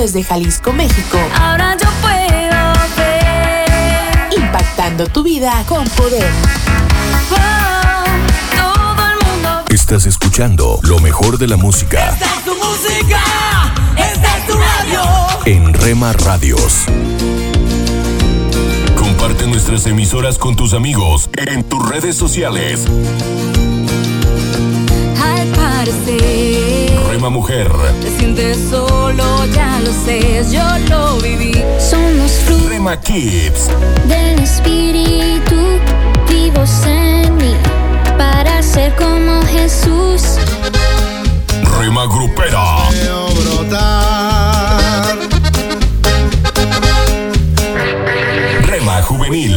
Desde Jalisco, México. Ahora yo puedo ver. Impactando tu vida con poder. Oh, todo el mundo. Estás escuchando lo mejor de la música Esta es tu música, esta es tu radio. en Rema Radios. Comparte nuestras emisoras con tus amigos en tus redes sociales. Al parecer. Rema Mujer, Te sientes solo, ya lo sé, yo lo viví. Son los frutos Rema Kids, del espíritu vivos en mí para ser como Jesús. Rema Grupera, Rema Juvenil,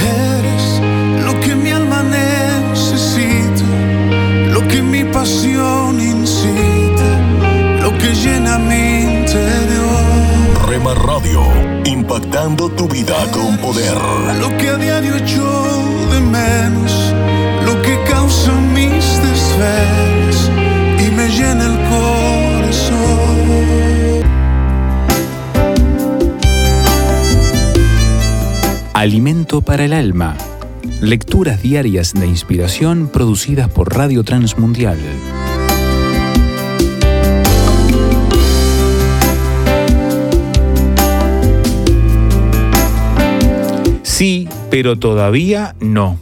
Que llena mi interior. Rema Radio, impactando tu vida con poder. Lo que a diario echo de menos, lo que causa mis desvelos y me llena el corazón. Alimento para el alma. Lecturas diarias de inspiración producidas por Radio Transmundial. Pero todavía no.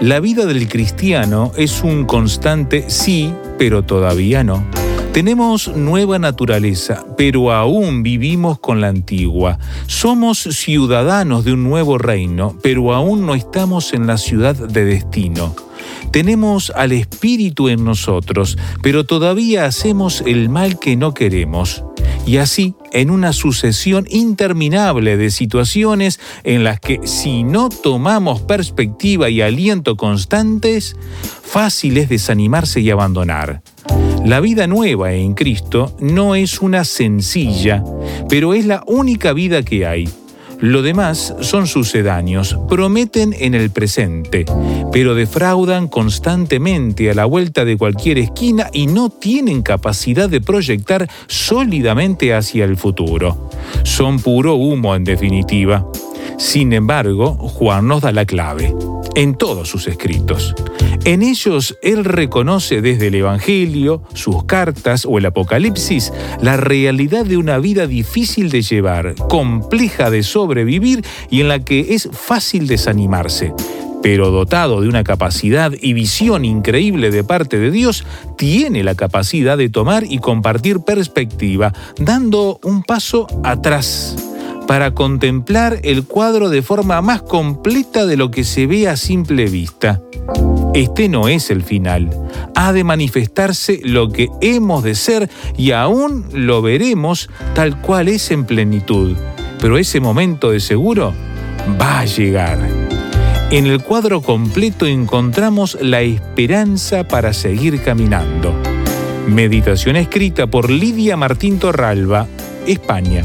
La vida del cristiano es un constante sí, pero todavía no. Tenemos nueva naturaleza, pero aún vivimos con la antigua. Somos ciudadanos de un nuevo reino, pero aún no estamos en la ciudad de destino. Tenemos al Espíritu en nosotros, pero todavía hacemos el mal que no queremos. Y así, en una sucesión interminable de situaciones en las que si no tomamos perspectiva y aliento constantes, fácil es desanimarse y abandonar. La vida nueva en Cristo no es una sencilla, pero es la única vida que hay. Lo demás son sucedáneos, prometen en el presente, pero defraudan constantemente a la vuelta de cualquier esquina y no tienen capacidad de proyectar sólidamente hacia el futuro. Son puro humo en definitiva. Sin embargo, Juan nos da la clave en todos sus escritos. En ellos él reconoce desde el Evangelio, sus cartas o el Apocalipsis la realidad de una vida difícil de llevar, compleja de sobrevivir y en la que es fácil desanimarse. Pero dotado de una capacidad y visión increíble de parte de Dios, tiene la capacidad de tomar y compartir perspectiva, dando un paso atrás para contemplar el cuadro de forma más completa de lo que se ve a simple vista. Este no es el final. Ha de manifestarse lo que hemos de ser y aún lo veremos tal cual es en plenitud. Pero ese momento de seguro va a llegar. En el cuadro completo encontramos la esperanza para seguir caminando. Meditación escrita por Lidia Martín Torralba, España.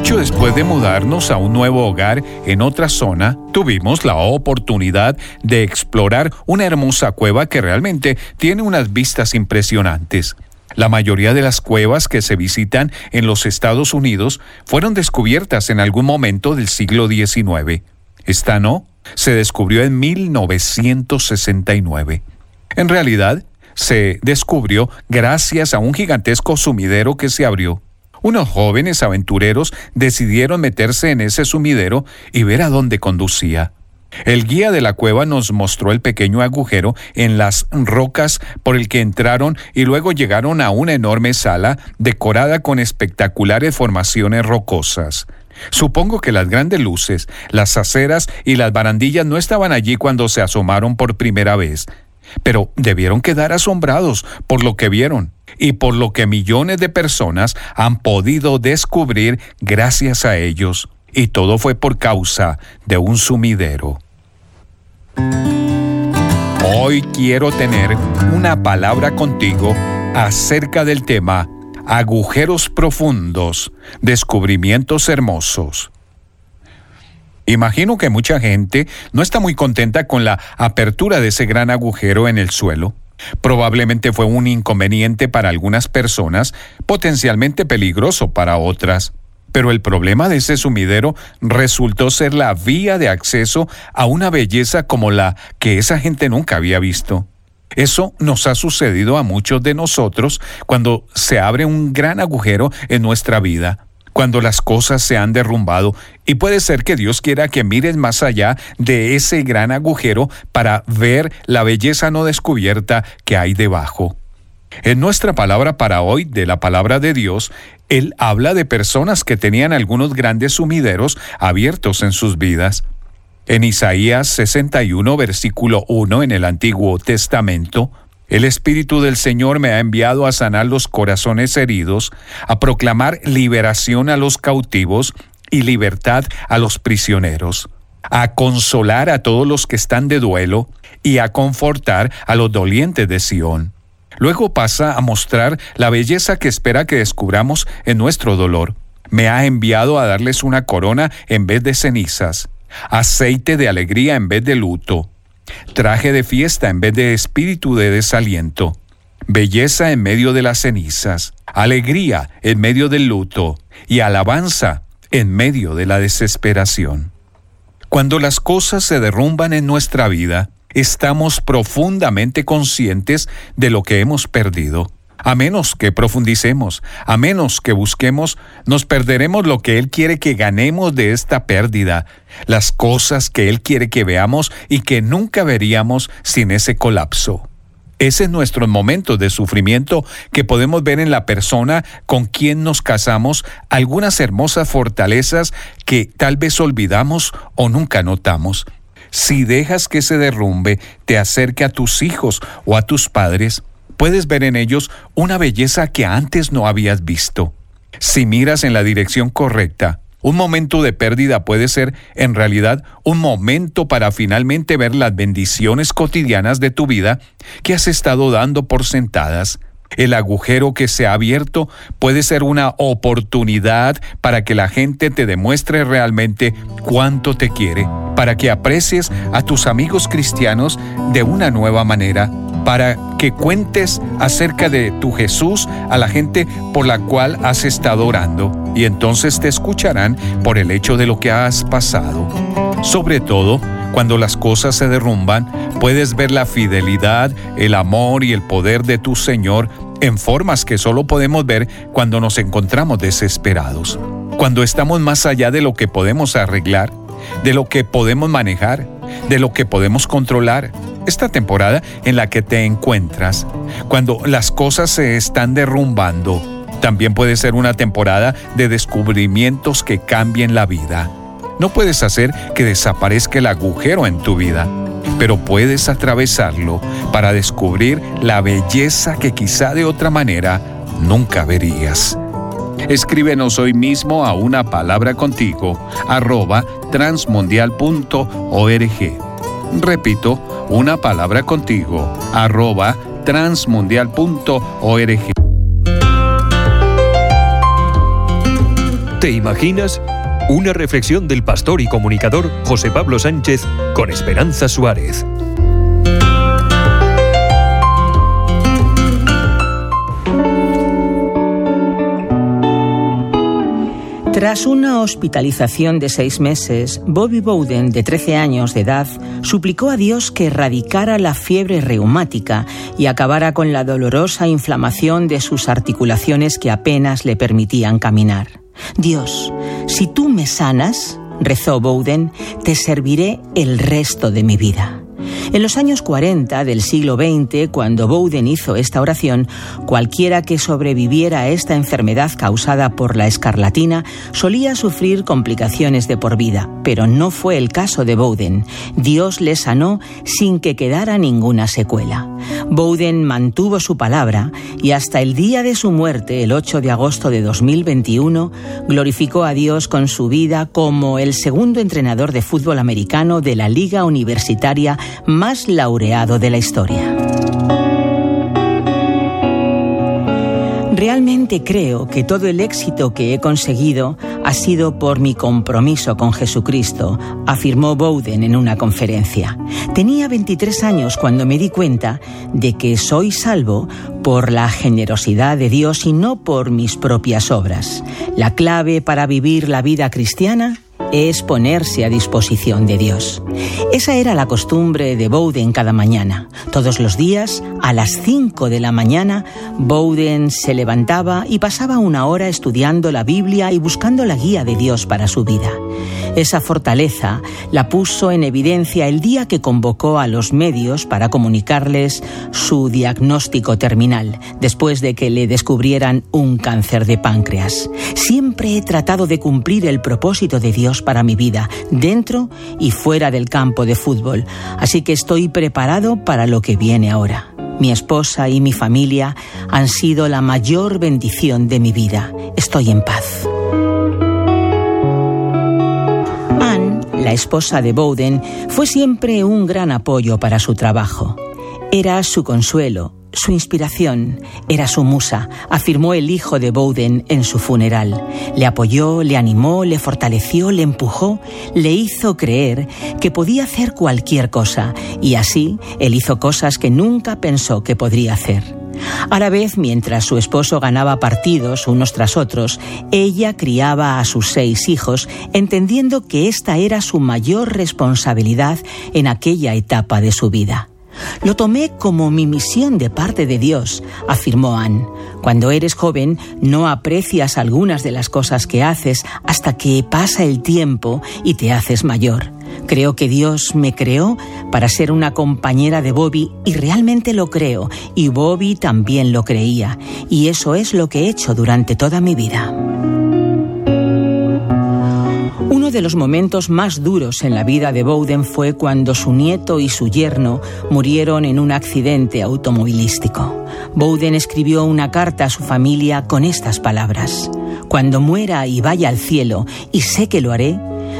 Mucho después de mudarnos a un nuevo hogar en otra zona, tuvimos la oportunidad de explorar una hermosa cueva que realmente tiene unas vistas impresionantes. La mayoría de las cuevas que se visitan en los Estados Unidos fueron descubiertas en algún momento del siglo XIX. Esta no, se descubrió en 1969. En realidad, se descubrió gracias a un gigantesco sumidero que se abrió. Unos jóvenes aventureros decidieron meterse en ese sumidero y ver a dónde conducía. El guía de la cueva nos mostró el pequeño agujero en las rocas por el que entraron y luego llegaron a una enorme sala decorada con espectaculares formaciones rocosas. Supongo que las grandes luces, las aceras y las barandillas no estaban allí cuando se asomaron por primera vez, pero debieron quedar asombrados por lo que vieron. Y por lo que millones de personas han podido descubrir gracias a ellos. Y todo fue por causa de un sumidero. Hoy quiero tener una palabra contigo acerca del tema agujeros profundos, descubrimientos hermosos. Imagino que mucha gente no está muy contenta con la apertura de ese gran agujero en el suelo. Probablemente fue un inconveniente para algunas personas, potencialmente peligroso para otras. Pero el problema de ese sumidero resultó ser la vía de acceso a una belleza como la que esa gente nunca había visto. Eso nos ha sucedido a muchos de nosotros cuando se abre un gran agujero en nuestra vida, cuando las cosas se han derrumbado y puede ser que Dios quiera que mires más allá de ese gran agujero para ver la belleza no descubierta que hay debajo. En nuestra palabra para hoy, de la palabra de Dios, Él habla de personas que tenían algunos grandes sumideros abiertos en sus vidas. En Isaías 61, versículo 1 en el Antiguo Testamento, el Espíritu del Señor me ha enviado a sanar los corazones heridos, a proclamar liberación a los cautivos y libertad a los prisioneros, a consolar a todos los que están de duelo y a confortar a los dolientes de Sión. Luego pasa a mostrar la belleza que espera que descubramos en nuestro dolor. Me ha enviado a darles una corona en vez de cenizas, aceite de alegría en vez de luto, traje de fiesta en vez de espíritu de desaliento, belleza en medio de las cenizas, alegría en medio del luto y alabanza en medio de la desesperación. Cuando las cosas se derrumban en nuestra vida, estamos profundamente conscientes de lo que hemos perdido. A menos que profundicemos, a menos que busquemos, nos perderemos lo que Él quiere que ganemos de esta pérdida, las cosas que Él quiere que veamos y que nunca veríamos sin ese colapso. Ese es nuestro momento de sufrimiento que podemos ver en la persona con quien nos casamos algunas hermosas fortalezas que tal vez olvidamos o nunca notamos. Si dejas que se derrumbe te acerque a tus hijos o a tus padres, puedes ver en ellos una belleza que antes no habías visto. Si miras en la dirección correcta, un momento de pérdida puede ser en realidad un momento para finalmente ver las bendiciones cotidianas de tu vida que has estado dando por sentadas. El agujero que se ha abierto puede ser una oportunidad para que la gente te demuestre realmente cuánto te quiere para que aprecies a tus amigos cristianos de una nueva manera, para que cuentes acerca de tu Jesús a la gente por la cual has estado orando, y entonces te escucharán por el hecho de lo que has pasado. Sobre todo, cuando las cosas se derrumban, puedes ver la fidelidad, el amor y el poder de tu Señor en formas que solo podemos ver cuando nos encontramos desesperados, cuando estamos más allá de lo que podemos arreglar de lo que podemos manejar, de lo que podemos controlar. Esta temporada en la que te encuentras, cuando las cosas se están derrumbando, también puede ser una temporada de descubrimientos que cambien la vida. No puedes hacer que desaparezca el agujero en tu vida, pero puedes atravesarlo para descubrir la belleza que quizá de otra manera nunca verías. Escríbenos hoy mismo a una palabra contigo arroba transmundial.org. Repito, una palabra contigo arroba transmundial.org. ¿Te imaginas? Una reflexión del pastor y comunicador José Pablo Sánchez con Esperanza Suárez. Tras una hospitalización de seis meses, Bobby Bowden, de 13 años de edad, suplicó a Dios que erradicara la fiebre reumática y acabara con la dolorosa inflamación de sus articulaciones que apenas le permitían caminar. Dios, si tú me sanas, rezó Bowden, te serviré el resto de mi vida. En los años 40 del siglo XX, cuando Bowden hizo esta oración, cualquiera que sobreviviera a esta enfermedad causada por la escarlatina solía sufrir complicaciones de por vida, pero no fue el caso de Bowden. Dios le sanó sin que quedara ninguna secuela. Bowden mantuvo su palabra y hasta el día de su muerte, el 8 de agosto de 2021, glorificó a Dios con su vida como el segundo entrenador de fútbol americano de la Liga Universitaria más laureado de la historia. Realmente creo que todo el éxito que he conseguido ha sido por mi compromiso con Jesucristo, afirmó Bowden en una conferencia. Tenía 23 años cuando me di cuenta de que soy salvo por la generosidad de Dios y no por mis propias obras. La clave para vivir la vida cristiana es ponerse a disposición de Dios. Esa era la costumbre de Bowden cada mañana. Todos los días, a las 5 de la mañana, Bowden se levantaba y pasaba una hora estudiando la Biblia y buscando la guía de Dios para su vida. Esa fortaleza la puso en evidencia el día que convocó a los medios para comunicarles su diagnóstico terminal, después de que le descubrieran un cáncer de páncreas. Siempre he tratado de cumplir el propósito de Dios para mi vida, dentro y fuera del campo de fútbol, así que estoy preparado para lo que viene ahora. Mi esposa y mi familia han sido la mayor bendición de mi vida. Estoy en paz. La esposa de Bowden, fue siempre un gran apoyo para su trabajo. Era su consuelo, su inspiración era su musa, afirmó el hijo de Bowden en su funeral. Le apoyó, le animó, le fortaleció, le empujó, le hizo creer que podía hacer cualquier cosa y así él hizo cosas que nunca pensó que podría hacer. A la vez, mientras su esposo ganaba partidos unos tras otros, ella criaba a sus seis hijos, entendiendo que esta era su mayor responsabilidad en aquella etapa de su vida. Lo tomé como mi misión de parte de Dios, afirmó Anne. Cuando eres joven no aprecias algunas de las cosas que haces hasta que pasa el tiempo y te haces mayor. Creo que Dios me creó para ser una compañera de Bobby y realmente lo creo, y Bobby también lo creía, y eso es lo que he hecho durante toda mi vida. Uno de los momentos más duros en la vida de Bowden fue cuando su nieto y su yerno murieron en un accidente automovilístico. Bowden escribió una carta a su familia con estas palabras. Cuando muera y vaya al cielo, y sé que lo haré,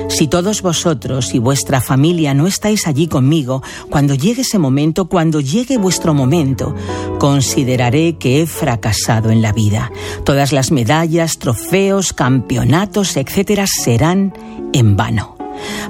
si todos vosotros y vuestra familia no estáis allí conmigo, cuando llegue ese momento, cuando llegue vuestro momento, consideraré que he fracasado en la vida. Todas las medallas, trofeos, campeonatos, etcétera, serán en vano.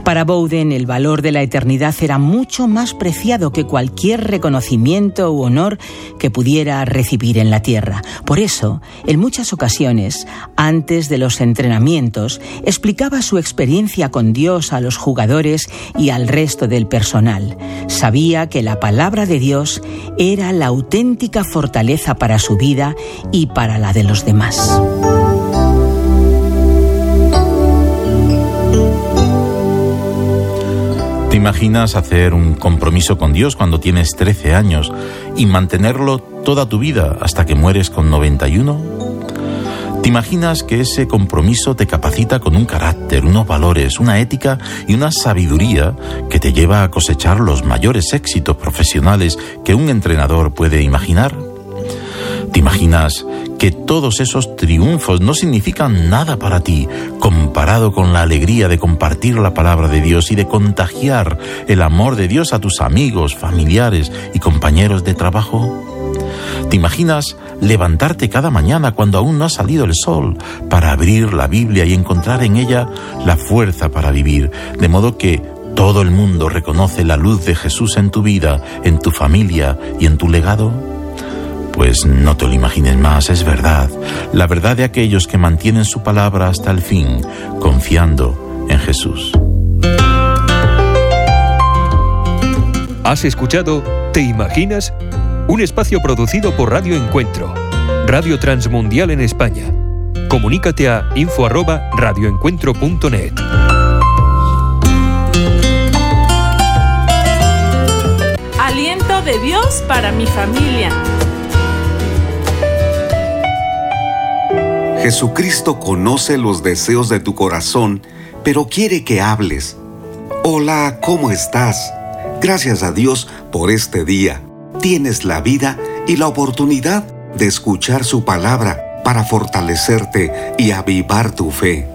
Para Bowden el valor de la eternidad era mucho más preciado que cualquier reconocimiento u honor que pudiera recibir en la tierra. Por eso, en muchas ocasiones, antes de los entrenamientos, explicaba su experiencia con Dios a los jugadores y al resto del personal. Sabía que la palabra de Dios era la auténtica fortaleza para su vida y para la de los demás. Imaginas hacer un compromiso con Dios cuando tienes 13 años y mantenerlo toda tu vida hasta que mueres con 91? ¿Te imaginas que ese compromiso te capacita con un carácter, unos valores, una ética y una sabiduría que te lleva a cosechar los mayores éxitos profesionales que un entrenador puede imaginar? ¿Te imaginas que todos esos triunfos no significan nada para ti comparado con la alegría de compartir la palabra de Dios y de contagiar el amor de Dios a tus amigos, familiares y compañeros de trabajo? ¿Te imaginas levantarte cada mañana cuando aún no ha salido el sol para abrir la Biblia y encontrar en ella la fuerza para vivir, de modo que todo el mundo reconoce la luz de Jesús en tu vida, en tu familia y en tu legado? Pues no te lo imagines más, es verdad, la verdad de aquellos que mantienen su palabra hasta el fin, confiando en Jesús. ¿Has escuchado Te Imaginas? Un espacio producido por Radio Encuentro, Radio Transmundial en España. Comunícate a info@radioencuentro.net. de Dios para mi familia. Jesucristo conoce los deseos de tu corazón, pero quiere que hables. Hola, ¿cómo estás? Gracias a Dios por este día. Tienes la vida y la oportunidad de escuchar su palabra para fortalecerte y avivar tu fe.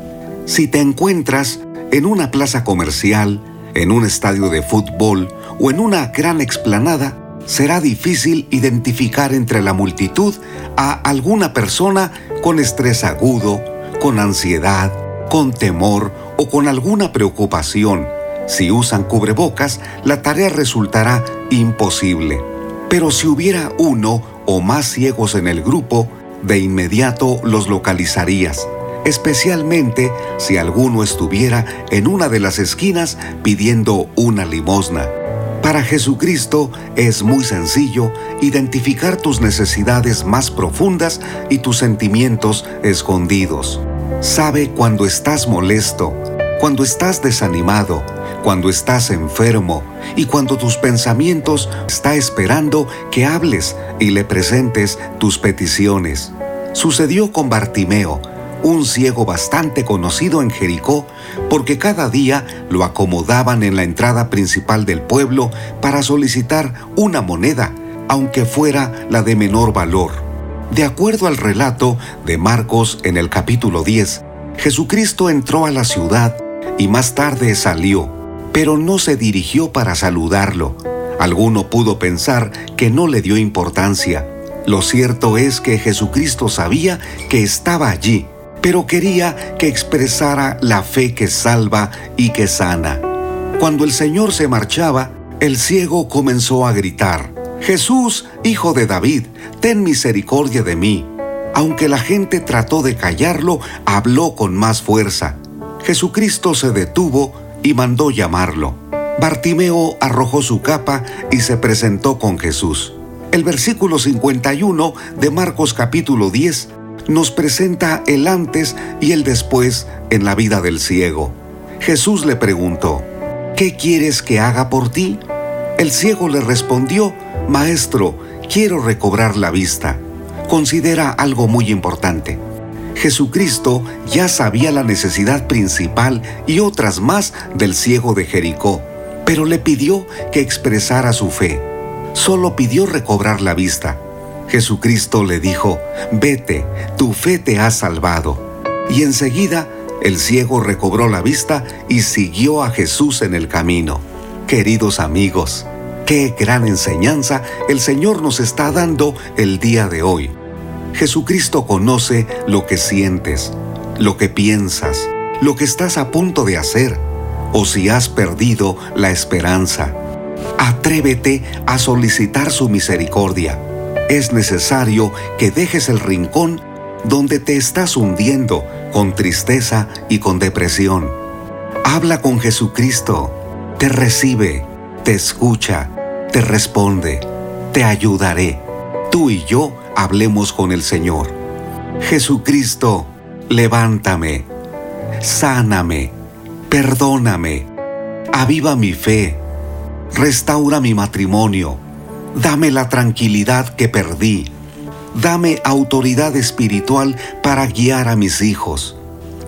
Si te encuentras en una plaza comercial, en un estadio de fútbol o en una gran explanada, será difícil identificar entre la multitud a alguna persona con estrés agudo, con ansiedad, con temor o con alguna preocupación. Si usan cubrebocas, la tarea resultará imposible. Pero si hubiera uno o más ciegos en el grupo, de inmediato los localizarías, especialmente si alguno estuviera en una de las esquinas pidiendo una limosna. Para Jesucristo es muy sencillo identificar tus necesidades más profundas y tus sentimientos escondidos. Sabe cuando estás molesto, cuando estás desanimado, cuando estás enfermo y cuando tus pensamientos está esperando que hables y le presentes tus peticiones. Sucedió con Bartimeo, un ciego bastante conocido en Jericó, porque cada día lo acomodaban en la entrada principal del pueblo para solicitar una moneda, aunque fuera la de menor valor. De acuerdo al relato de Marcos en el capítulo 10, Jesucristo entró a la ciudad y más tarde salió pero no se dirigió para saludarlo. Alguno pudo pensar que no le dio importancia. Lo cierto es que Jesucristo sabía que estaba allí, pero quería que expresara la fe que salva y que sana. Cuando el Señor se marchaba, el ciego comenzó a gritar, Jesús, hijo de David, ten misericordia de mí. Aunque la gente trató de callarlo, habló con más fuerza. Jesucristo se detuvo y mandó llamarlo. Bartimeo arrojó su capa y se presentó con Jesús. El versículo 51 de Marcos capítulo 10 nos presenta el antes y el después en la vida del ciego. Jesús le preguntó, ¿qué quieres que haga por ti? El ciego le respondió, Maestro, quiero recobrar la vista. Considera algo muy importante. Jesucristo ya sabía la necesidad principal y otras más del ciego de Jericó, pero le pidió que expresara su fe. Solo pidió recobrar la vista. Jesucristo le dijo, vete, tu fe te ha salvado. Y enseguida el ciego recobró la vista y siguió a Jesús en el camino. Queridos amigos, qué gran enseñanza el Señor nos está dando el día de hoy. Jesucristo conoce lo que sientes, lo que piensas, lo que estás a punto de hacer o si has perdido la esperanza. Atrévete a solicitar su misericordia. Es necesario que dejes el rincón donde te estás hundiendo con tristeza y con depresión. Habla con Jesucristo, te recibe, te escucha, te responde, te ayudaré. Tú y yo hablemos con el Señor. Jesucristo, levántame, sáname, perdóname, aviva mi fe, restaura mi matrimonio, dame la tranquilidad que perdí, dame autoridad espiritual para guiar a mis hijos.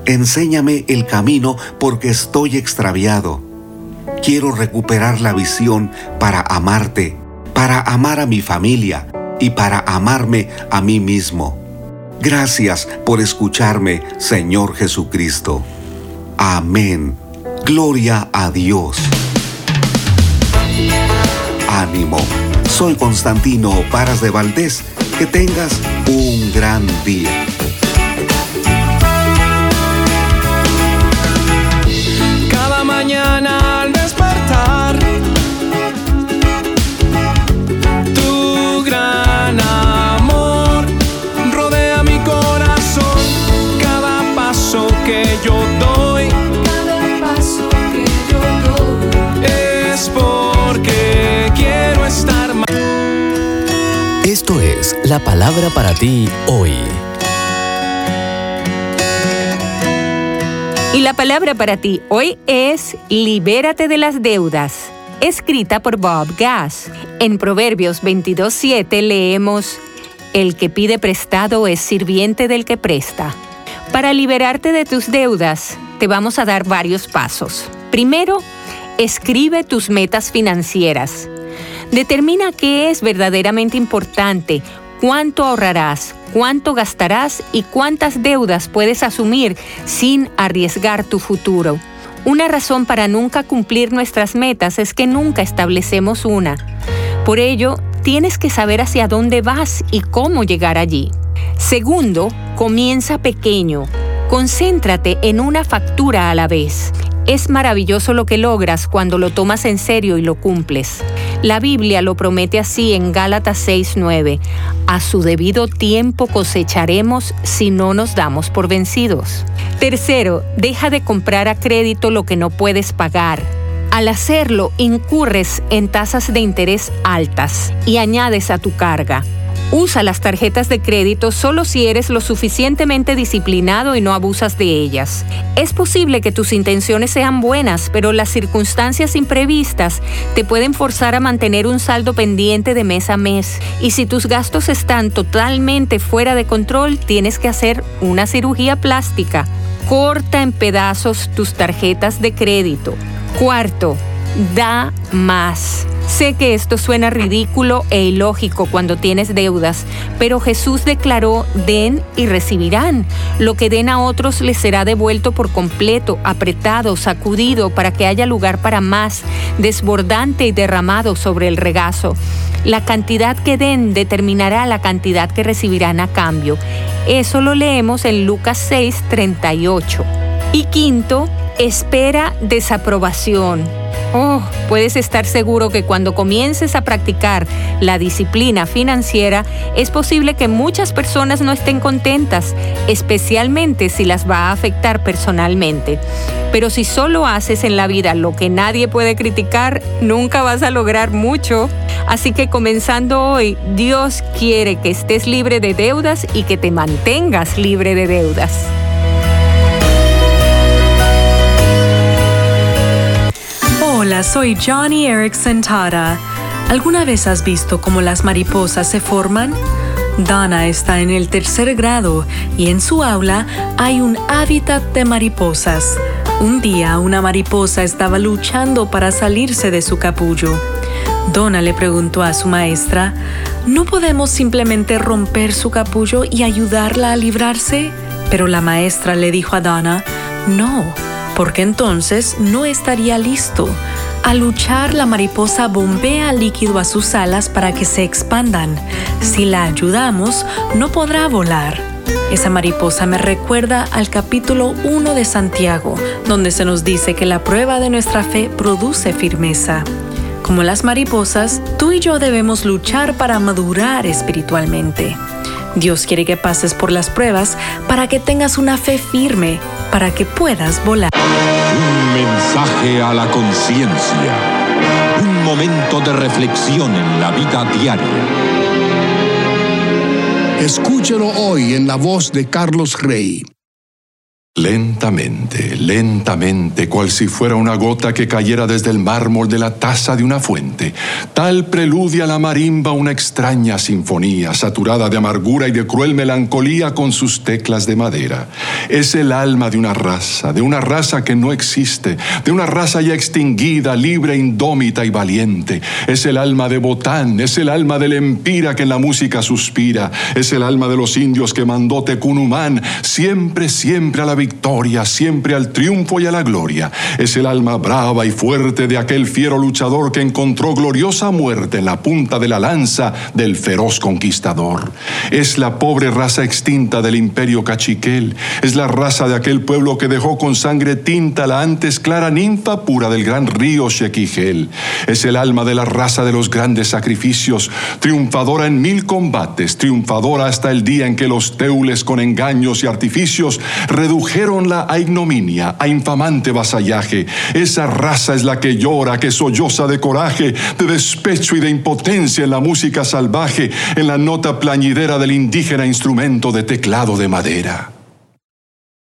Enséñame el camino porque estoy extraviado. Quiero recuperar la visión para amarte, para amar a mi familia, y para amarme a mí mismo. Gracias por escucharme, Señor Jesucristo. Amén. Gloria a Dios. Ánimo. Soy Constantino Paras de Valdés. Que tengas un gran día. La palabra para ti hoy. Y la palabra para ti hoy es libérate de las deudas. escrita por Bob Gass. En Proverbios 22.7 leemos, El que pide prestado es sirviente del que presta. Para liberarte de tus deudas, te vamos a dar varios pasos. Primero, escribe tus metas financieras. Determina qué es verdaderamente importante, cuánto ahorrarás, cuánto gastarás y cuántas deudas puedes asumir sin arriesgar tu futuro. Una razón para nunca cumplir nuestras metas es que nunca establecemos una. Por ello, tienes que saber hacia dónde vas y cómo llegar allí. Segundo, comienza pequeño. Concéntrate en una factura a la vez. Es maravilloso lo que logras cuando lo tomas en serio y lo cumples. La Biblia lo promete así en Gálatas 6:9. A su debido tiempo cosecharemos si no nos damos por vencidos. Tercero, deja de comprar a crédito lo que no puedes pagar. Al hacerlo, incurres en tasas de interés altas y añades a tu carga. Usa las tarjetas de crédito solo si eres lo suficientemente disciplinado y no abusas de ellas. Es posible que tus intenciones sean buenas, pero las circunstancias imprevistas te pueden forzar a mantener un saldo pendiente de mes a mes. Y si tus gastos están totalmente fuera de control, tienes que hacer una cirugía plástica. Corta en pedazos tus tarjetas de crédito. Cuarto, da más. Sé que esto suena ridículo e ilógico cuando tienes deudas, pero Jesús declaró, den y recibirán. Lo que den a otros les será devuelto por completo, apretado, sacudido, para que haya lugar para más, desbordante y derramado sobre el regazo. La cantidad que den determinará la cantidad que recibirán a cambio. Eso lo leemos en Lucas 6, 38. Y quinto, espera desaprobación. Oh, puedes estar seguro que cuando comiences a practicar la disciplina financiera, es posible que muchas personas no estén contentas, especialmente si las va a afectar personalmente. Pero si solo haces en la vida lo que nadie puede criticar, nunca vas a lograr mucho. Así que comenzando hoy, Dios quiere que estés libre de deudas y que te mantengas libre de deudas. Hola, soy Johnny Erickson Tara. ¿Alguna vez has visto cómo las mariposas se forman? Dana está en el tercer grado y en su aula hay un hábitat de mariposas. Un día una mariposa estaba luchando para salirse de su capullo. Donna le preguntó a su maestra, ¿no podemos simplemente romper su capullo y ayudarla a librarse? Pero la maestra le dijo a Donna, no, porque entonces no estaría listo. Al luchar, la mariposa bombea líquido a sus alas para que se expandan. Si la ayudamos, no podrá volar. Esa mariposa me recuerda al capítulo 1 de Santiago, donde se nos dice que la prueba de nuestra fe produce firmeza. Como las mariposas, tú y yo debemos luchar para madurar espiritualmente. Dios quiere que pases por las pruebas para que tengas una fe firme, para que puedas volar. Un mensaje a la conciencia. Un momento de reflexión en la vida diaria. Escúchelo hoy en la voz de Carlos Rey. Lentamente, lentamente, cual si fuera una gota que cayera desde el mármol de la taza de una fuente, tal preludia la marimba una extraña sinfonía, saturada de amargura y de cruel melancolía con sus teclas de madera. Es el alma de una raza, de una raza que no existe, de una raza ya extinguida, libre, indómita y valiente. Es el alma de Botán, es el alma del empira que en la música suspira, es el alma de los indios que mandó Tecunumán, siempre, siempre a la victoria, siempre al triunfo y a la gloria. Es el alma brava y fuerte de aquel fiero luchador que encontró gloriosa muerte en la punta de la lanza del feroz conquistador. Es la pobre raza extinta del imperio cachiquel. Es la raza de aquel pueblo que dejó con sangre tinta la antes clara ninfa pura del gran río Shequigel. Es el alma de la raza de los grandes sacrificios, triunfadora en mil combates, triunfadora hasta el día en que los teules con engaños y artificios redujeron la a ignominia, a infamante vasallaje. Esa raza es la que llora, que solloza de coraje, de despecho y de impotencia en la música salvaje, en la nota plañidera del indígena instrumento de teclado de madera.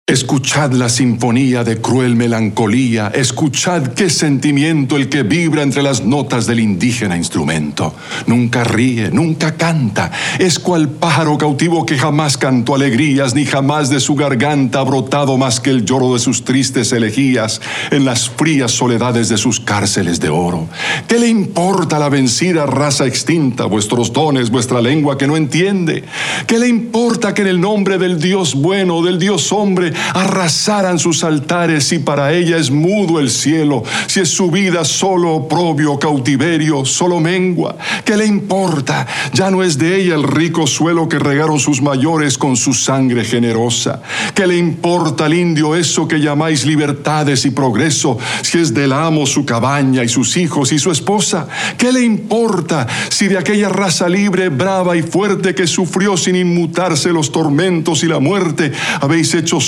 Escuchad la sinfonía de cruel melancolía, escuchad qué sentimiento el que vibra entre las notas del indígena instrumento. Nunca ríe, nunca canta, es cual pájaro cautivo que jamás cantó alegrías, ni jamás de su garganta ha brotado más que el lloro de sus tristes elegías en las frías soledades de sus cárceles de oro. ¿Qué le importa la vencida raza extinta, vuestros dones, vuestra lengua que no entiende? ¿Qué le importa que en el nombre del Dios bueno, del Dios hombre, arrasaran sus altares si para ella es mudo el cielo, si es su vida solo oprobio, cautiverio, solo mengua. ¿Qué le importa? Ya no es de ella el rico suelo que regaron sus mayores con su sangre generosa. ¿Qué le importa al indio eso que llamáis libertades y progreso, si es del amo su cabaña y sus hijos y su esposa? ¿Qué le importa si de aquella raza libre, brava y fuerte que sufrió sin inmutarse los tormentos y la muerte, habéis hecho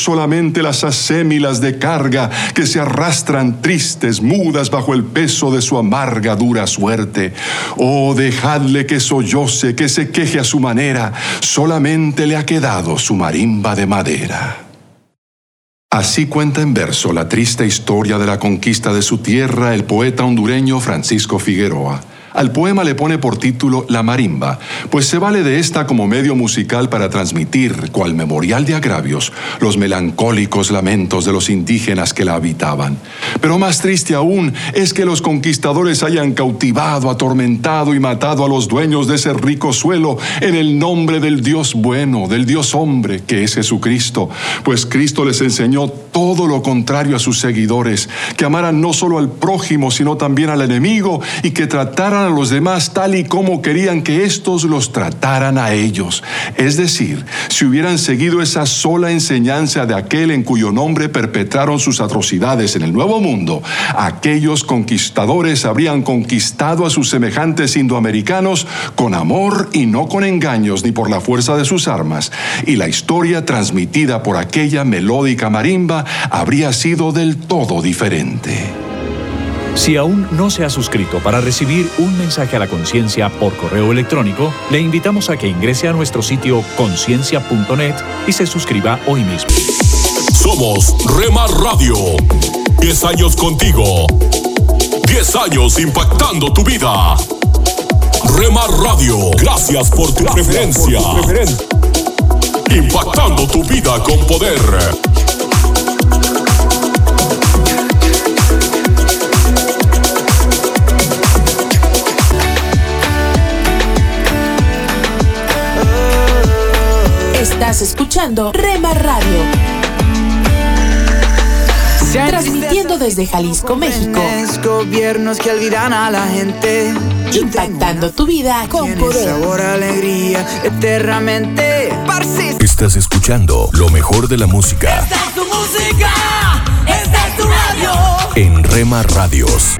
las asémilas de carga que se arrastran tristes, mudas bajo el peso de su amarga, dura suerte. Oh, dejadle que solloce, que se queje a su manera, solamente le ha quedado su marimba de madera. Así cuenta en verso la triste historia de la conquista de su tierra el poeta hondureño Francisco Figueroa. Al poema le pone por título La marimba, pues se vale de esta como medio musical para transmitir, cual memorial de agravios, los melancólicos lamentos de los indígenas que la habitaban. Pero más triste aún es que los conquistadores hayan cautivado, atormentado y matado a los dueños de ese rico suelo en el nombre del Dios bueno, del Dios hombre, que es Jesucristo, pues Cristo les enseñó todo lo contrario a sus seguidores, que amaran no solo al prójimo, sino también al enemigo y que trataran a los demás tal y como querían que éstos los trataran a ellos. Es decir, si hubieran seguido esa sola enseñanza de aquel en cuyo nombre perpetraron sus atrocidades en el Nuevo Mundo, aquellos conquistadores habrían conquistado a sus semejantes indoamericanos con amor y no con engaños ni por la fuerza de sus armas, y la historia transmitida por aquella melódica marimba habría sido del todo diferente. Si aún no se ha suscrito para recibir un mensaje a la conciencia por correo electrónico, le invitamos a que ingrese a nuestro sitio conciencia.net y se suscriba hoy mismo. Somos Remar Radio. 10 años contigo. 10 años impactando tu vida. Remar Radio, gracias por tu preferencia. Impactando tu vida con poder. Estás escuchando Rema Radio. Transmitiendo desde Jalisco, México. Gobiernos que olvidan a la gente. Impactando tu vida con poder. Sabor, alegría, eternamente. Estás escuchando lo mejor de la música. Esta es tu música. Esta es tu radio. En Rema Radios.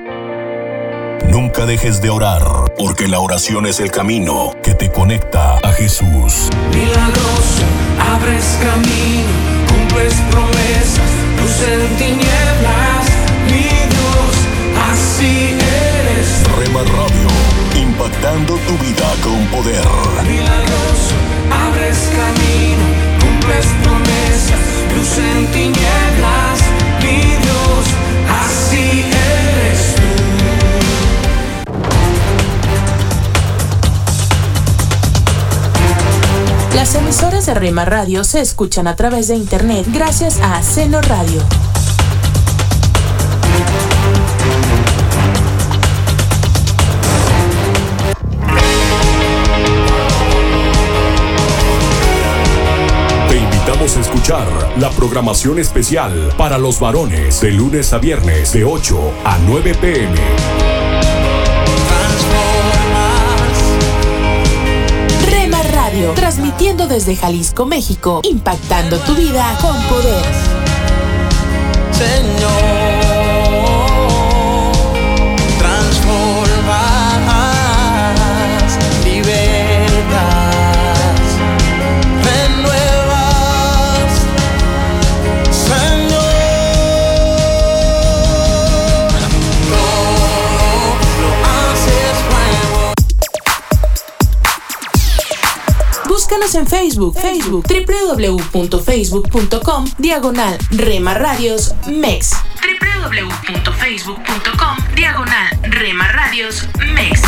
Nunca dejes de orar, porque la oración es el camino te conecta a Jesús. Milagroso, abres camino, cumples promesas, luz en tinieblas, mi Dios, así eres. Rema Radio, impactando tu vida con poder. Milagroso, abres camino, cumples promesas, luz en tinieblas, mi Dios, Las emisoras de Rema Radio se escuchan a través de internet gracias a Seno Radio. Te invitamos a escuchar la programación especial para los varones de lunes a viernes de 8 a 9 pm. Transmitiendo desde Jalisco, México, impactando tu vida con poder. En Facebook, Facebook, www.facebook.com, diagonal Rema Radios MEX. www.facebook.com, diagonal Rema Radios MEX.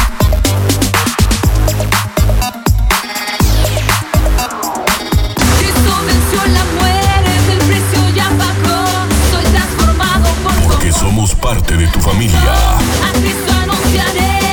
Cristo venció la muerte, el precio ya pagó. Soy transformado por Porque somos parte de tu familia. A Cristo anunciaré,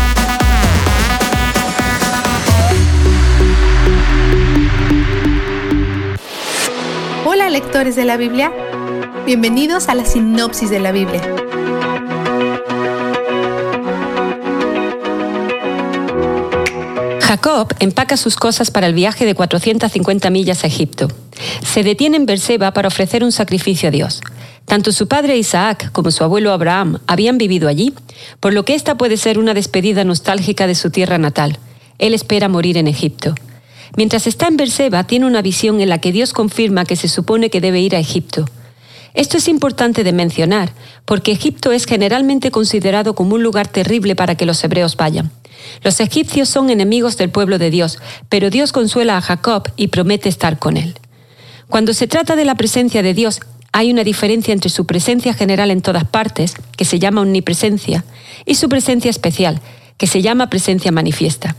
Lectores de la Biblia, bienvenidos a la sinopsis de la Biblia. Jacob empaca sus cosas para el viaje de 450 millas a Egipto. Se detiene en Berseba para ofrecer un sacrificio a Dios. Tanto su padre Isaac como su abuelo Abraham habían vivido allí, por lo que esta puede ser una despedida nostálgica de su tierra natal. Él espera morir en Egipto. Mientras está en Berseba, tiene una visión en la que Dios confirma que se supone que debe ir a Egipto. Esto es importante de mencionar, porque Egipto es generalmente considerado como un lugar terrible para que los hebreos vayan. Los egipcios son enemigos del pueblo de Dios, pero Dios consuela a Jacob y promete estar con él. Cuando se trata de la presencia de Dios, hay una diferencia entre su presencia general en todas partes, que se llama omnipresencia, y su presencia especial, que se llama presencia manifiesta.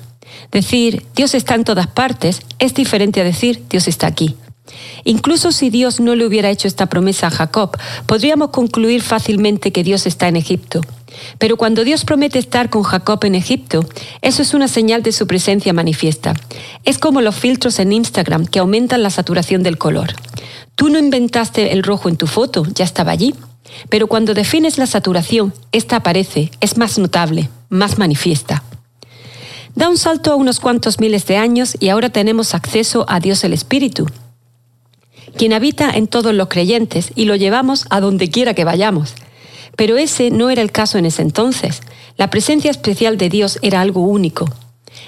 Decir Dios está en todas partes es diferente a decir Dios está aquí. Incluso si Dios no le hubiera hecho esta promesa a Jacob, podríamos concluir fácilmente que Dios está en Egipto. Pero cuando Dios promete estar con Jacob en Egipto, eso es una señal de su presencia manifiesta. Es como los filtros en Instagram que aumentan la saturación del color. Tú no inventaste el rojo en tu foto, ya estaba allí. Pero cuando defines la saturación, esta aparece, es más notable, más manifiesta. Da un salto a unos cuantos miles de años y ahora tenemos acceso a Dios el Espíritu, quien habita en todos los creyentes y lo llevamos a donde quiera que vayamos. Pero ese no era el caso en ese entonces. La presencia especial de Dios era algo único.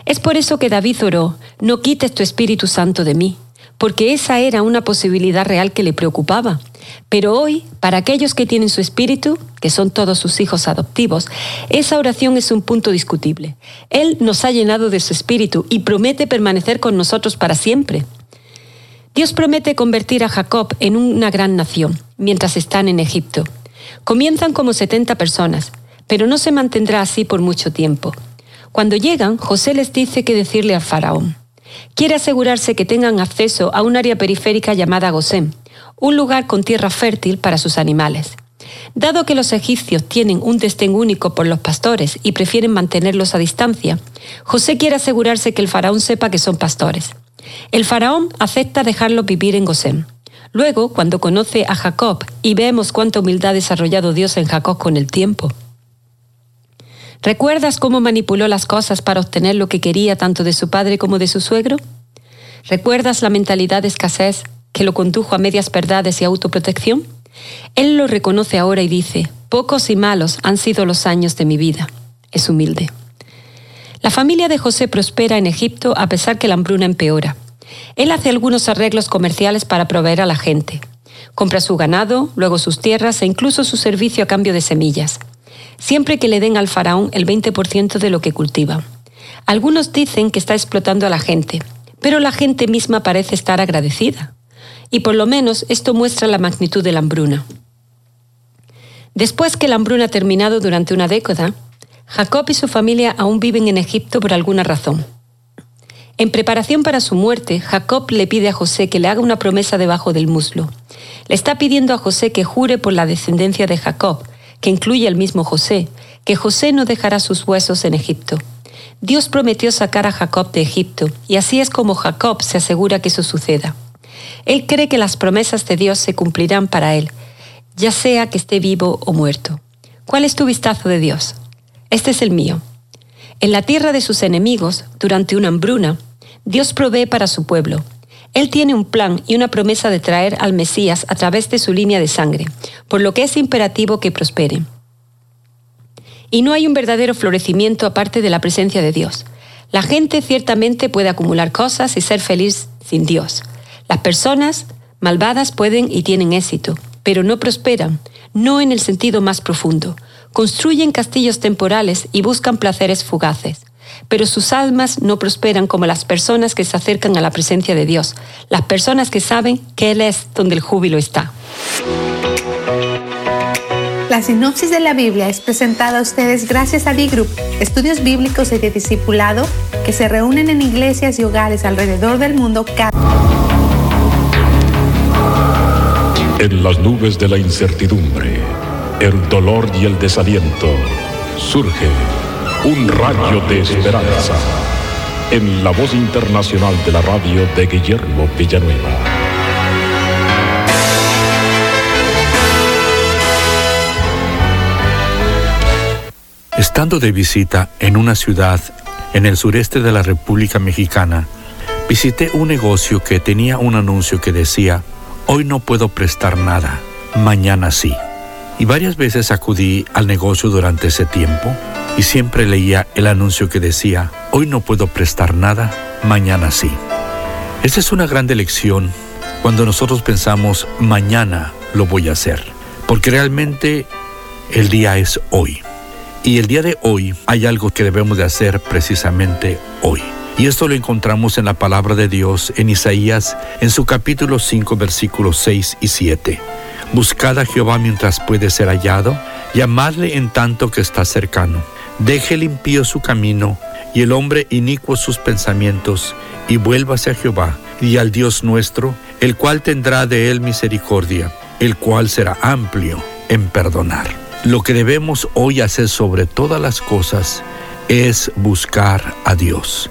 Es por eso que David oró, no quites tu Espíritu Santo de mí, porque esa era una posibilidad real que le preocupaba. Pero hoy, para aquellos que tienen su espíritu, que son todos sus hijos adoptivos, esa oración es un punto discutible. Él nos ha llenado de su espíritu y promete permanecer con nosotros para siempre. Dios promete convertir a Jacob en una gran nación mientras están en Egipto. Comienzan como 70 personas, pero no se mantendrá así por mucho tiempo. Cuando llegan, José les dice qué decirle al faraón. Quiere asegurarse que tengan acceso a un área periférica llamada Gosén, un lugar con tierra fértil para sus animales. Dado que los egipcios tienen un destén único por los pastores y prefieren mantenerlos a distancia, José quiere asegurarse que el faraón sepa que son pastores. El faraón acepta dejarlos vivir en Gosén. Luego, cuando conoce a Jacob y vemos cuánta humildad ha desarrollado Dios en Jacob con el tiempo. ¿Recuerdas cómo manipuló las cosas para obtener lo que quería tanto de su padre como de su suegro? ¿Recuerdas la mentalidad de escasez que lo condujo a medias verdades y autoprotección? Él lo reconoce ahora y dice, pocos y malos han sido los años de mi vida. Es humilde. La familia de José prospera en Egipto a pesar que la hambruna empeora. Él hace algunos arreglos comerciales para proveer a la gente. Compra su ganado, luego sus tierras e incluso su servicio a cambio de semillas. Siempre que le den al faraón el 20% de lo que cultiva. Algunos dicen que está explotando a la gente, pero la gente misma parece estar agradecida. Y por lo menos esto muestra la magnitud de la hambruna. Después que la hambruna ha terminado durante una década, Jacob y su familia aún viven en Egipto por alguna razón. En preparación para su muerte, Jacob le pide a José que le haga una promesa debajo del muslo. Le está pidiendo a José que jure por la descendencia de Jacob, que incluye al mismo José, que José no dejará sus huesos en Egipto. Dios prometió sacar a Jacob de Egipto, y así es como Jacob se asegura que eso suceda. Él cree que las promesas de Dios se cumplirán para él, ya sea que esté vivo o muerto. ¿Cuál es tu vistazo de Dios? Este es el mío. En la tierra de sus enemigos, durante una hambruna, Dios provee para su pueblo. Él tiene un plan y una promesa de traer al Mesías a través de su línea de sangre, por lo que es imperativo que prospere. Y no hay un verdadero florecimiento aparte de la presencia de Dios. La gente ciertamente puede acumular cosas y ser feliz sin Dios. Las personas malvadas pueden y tienen éxito, pero no prosperan, no en el sentido más profundo. Construyen castillos temporales y buscan placeres fugaces pero sus almas no prosperan como las personas que se acercan a la presencia de Dios, las personas que saben que Él es donde el júbilo está. La sinopsis de la Biblia es presentada a ustedes gracias a D-Group, estudios bíblicos y de discipulado que se reúnen en iglesias y hogares alrededor del mundo cada En las nubes de la incertidumbre, el dolor y el desaliento, surge un rayo de esperanza en la voz internacional de la radio de Guillermo Villanueva. Estando de visita en una ciudad en el sureste de la República Mexicana, visité un negocio que tenía un anuncio que decía, hoy no puedo prestar nada, mañana sí. Y varias veces acudí al negocio durante ese tiempo y siempre leía el anuncio que decía, hoy no puedo prestar nada, mañana sí. Esta es una gran lección cuando nosotros pensamos, mañana lo voy a hacer, porque realmente el día es hoy. Y el día de hoy hay algo que debemos de hacer precisamente hoy. Y esto lo encontramos en la palabra de Dios en Isaías en su capítulo 5 versículos 6 y 7. Buscad a Jehová mientras puede ser hallado, llamadle en tanto que está cercano. Deje limpio su camino y el hombre inicuo sus pensamientos, y vuélvase a Jehová y al Dios nuestro, el cual tendrá de él misericordia, el cual será amplio en perdonar. Lo que debemos hoy hacer sobre todas las cosas es buscar a Dios,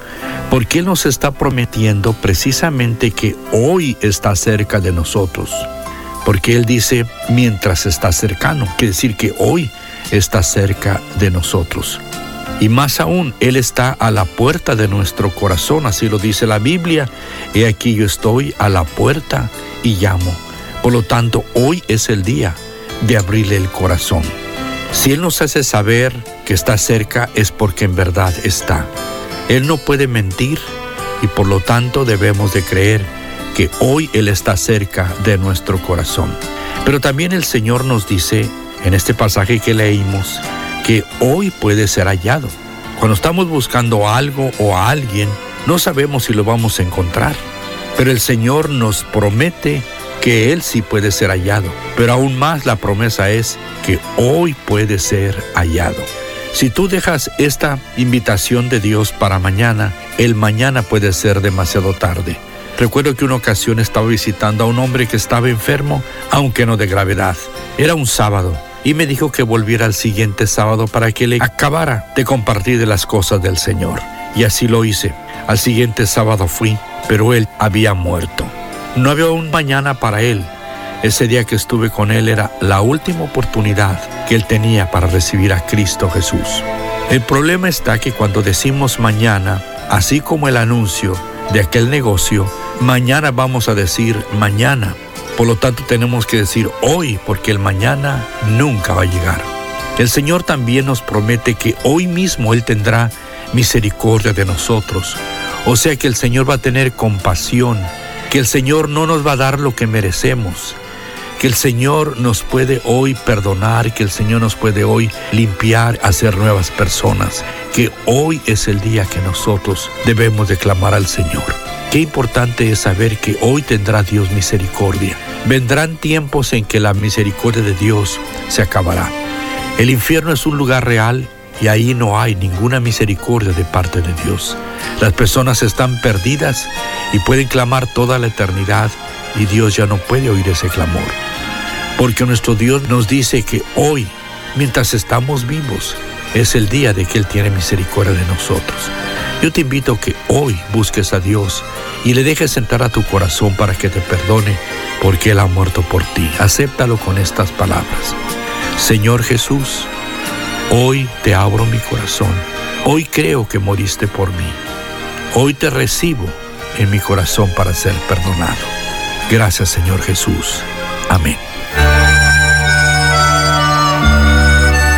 porque Él nos está prometiendo precisamente que hoy está cerca de nosotros, porque Él dice mientras está cercano, quiere decir que hoy está cerca de nosotros. Y más aún, Él está a la puerta de nuestro corazón, así lo dice la Biblia. He aquí yo estoy a la puerta y llamo. Por lo tanto, hoy es el día de abrirle el corazón. Si Él nos hace saber que está cerca es porque en verdad está. Él no puede mentir y por lo tanto debemos de creer que hoy Él está cerca de nuestro corazón. Pero también el Señor nos dice en este pasaje que leímos que hoy puede ser hallado. Cuando estamos buscando algo o a alguien, no sabemos si lo vamos a encontrar, pero el Señor nos promete que Él sí puede ser hallado, pero aún más la promesa es que hoy puede ser hallado. Si tú dejas esta invitación de Dios para mañana, el mañana puede ser demasiado tarde. Recuerdo que una ocasión estaba visitando a un hombre que estaba enfermo, aunque no de gravedad. Era un sábado y me dijo que volviera al siguiente sábado para que le acabara de compartir de las cosas del Señor. Y así lo hice. Al siguiente sábado fui, pero él había muerto. No había un mañana para él. Ese día que estuve con él era la última oportunidad que él tenía para recibir a Cristo Jesús. El problema está que cuando decimos mañana, así como el anuncio de aquel negocio, mañana vamos a decir mañana por lo tanto tenemos que decir hoy porque el mañana nunca va a llegar. El Señor también nos promete que hoy mismo Él tendrá misericordia de nosotros. O sea que el Señor va a tener compasión, que el Señor no nos va a dar lo que merecemos, que el Señor nos puede hoy perdonar, que el Señor nos puede hoy limpiar, hacer nuevas personas, que hoy es el día que nosotros debemos declamar al Señor. Qué importante es saber que hoy tendrá Dios misericordia. Vendrán tiempos en que la misericordia de Dios se acabará. El infierno es un lugar real y ahí no hay ninguna misericordia de parte de Dios. Las personas están perdidas y pueden clamar toda la eternidad y Dios ya no puede oír ese clamor. Porque nuestro Dios nos dice que hoy, mientras estamos vivos, es el día de que Él tiene misericordia de nosotros. Yo te invito a que hoy busques a Dios y le dejes entrar a tu corazón para que te perdone porque Él ha muerto por ti. Acéptalo con estas palabras. Señor Jesús, hoy te abro mi corazón. Hoy creo que moriste por mí. Hoy te recibo en mi corazón para ser perdonado. Gracias Señor Jesús. Amén.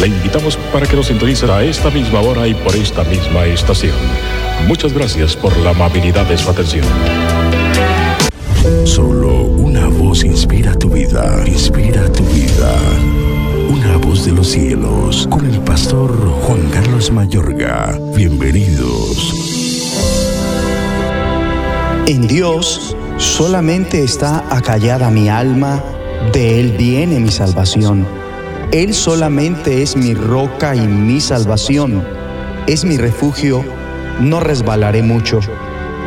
Le invitamos para que nos sintonice a esta misma hora y por esta misma estación. Muchas gracias por la amabilidad de su atención. Solo una voz inspira tu vida, inspira tu vida. Una voz de los cielos, con el pastor Juan Carlos Mayorga. Bienvenidos. En Dios solamente está acallada mi alma, de Él viene mi salvación. Él solamente es mi roca y mi salvación. Es mi refugio, no resbalaré mucho.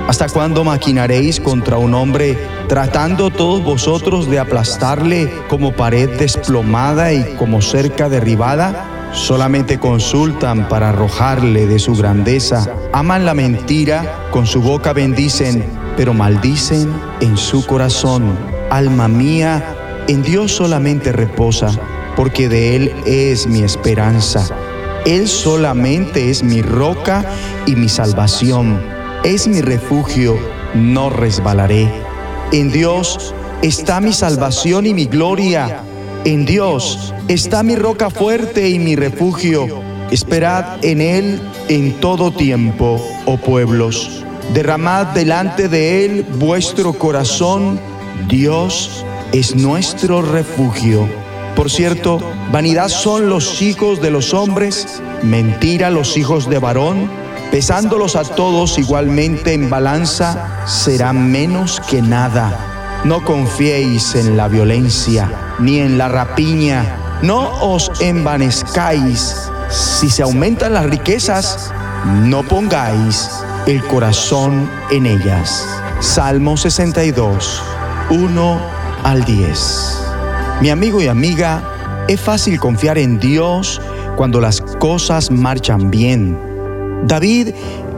¿Hasta cuándo maquinaréis contra un hombre, tratando todos vosotros de aplastarle como pared desplomada y como cerca derribada? Solamente consultan para arrojarle de su grandeza. Aman la mentira, con su boca bendicen, pero maldicen en su corazón. Alma mía, en Dios solamente reposa, porque de Él es mi esperanza. Él solamente es mi roca y mi salvación. Es mi refugio, no resbalaré. En Dios está mi salvación y mi gloria. En Dios está mi roca fuerte y mi refugio. Esperad en Él en todo tiempo, oh pueblos. Derramad delante de Él vuestro corazón. Dios es nuestro refugio. Por cierto, vanidad son los hijos de los hombres, mentira los hijos de varón, pesándolos a todos igualmente en balanza, serán menos que nada. No confiéis en la violencia, ni en la rapiña, no os envanezcáis. Si se aumentan las riquezas, no pongáis el corazón en ellas. Salmo 62, 1 al 10. Mi amigo y amiga, es fácil confiar en Dios cuando las cosas marchan bien. David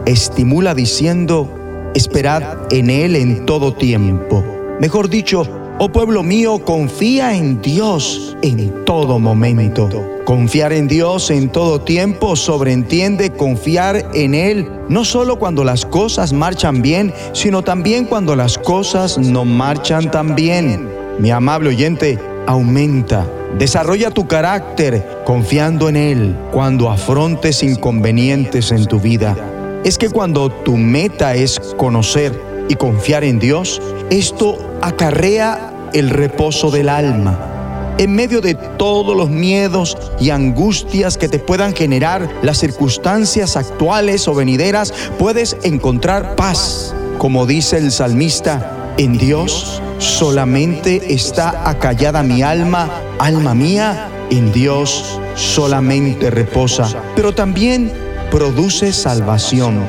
estimula diciendo, esperad en Él en todo tiempo. Mejor dicho, oh pueblo mío, confía en Dios en todo momento. Confiar en Dios en todo tiempo sobreentiende confiar en Él no solo cuando las cosas marchan bien, sino también cuando las cosas no marchan tan bien. Mi amable oyente, aumenta. Desarrolla tu carácter confiando en Él cuando afrontes inconvenientes en tu vida. Es que cuando tu meta es conocer y confiar en Dios, esto acarrea el reposo del alma. En medio de todos los miedos y angustias que te puedan generar las circunstancias actuales o venideras, puedes encontrar paz. Como dice el salmista, en Dios solamente está acallada mi alma, alma mía, en Dios solamente reposa, pero también produce salvación.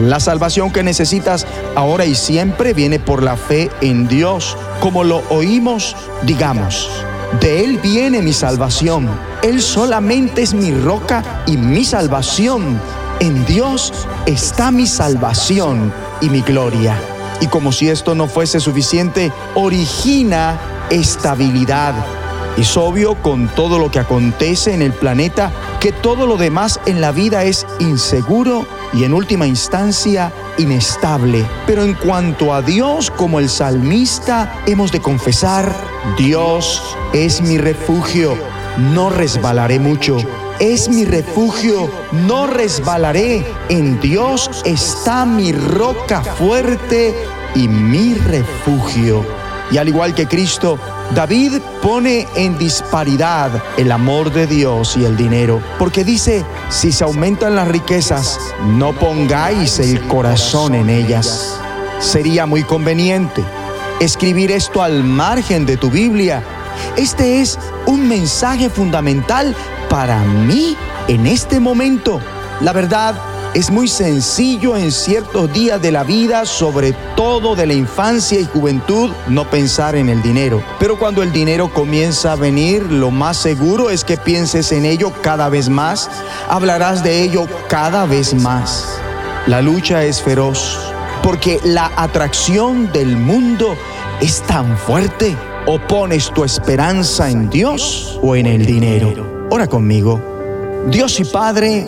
La salvación que necesitas ahora y siempre viene por la fe en Dios. Como lo oímos, digamos, de Él viene mi salvación. Él solamente es mi roca y mi salvación. En Dios está mi salvación y mi gloria. Y como si esto no fuese suficiente, origina estabilidad. Es obvio con todo lo que acontece en el planeta que todo lo demás en la vida es inseguro y en última instancia inestable. Pero en cuanto a Dios, como el salmista, hemos de confesar, Dios es mi refugio, no resbalaré mucho. Es mi refugio, no resbalaré. En Dios está mi roca fuerte y mi refugio. Y al igual que Cristo, David pone en disparidad el amor de Dios y el dinero, porque dice, si se aumentan las riquezas, no pongáis el corazón en ellas. Sería muy conveniente escribir esto al margen de tu Biblia. Este es un mensaje fundamental para mí en este momento. La verdad Es muy sencillo en ciertos días de la vida, sobre todo de la infancia y juventud, no pensar en el dinero. Pero cuando el dinero comienza a venir, lo más seguro es que pienses en ello cada vez más, hablarás de ello cada vez más. La lucha es feroz porque la atracción del mundo es tan fuerte. O pones tu esperanza en Dios o en el dinero. Ora conmigo. Dios y Padre,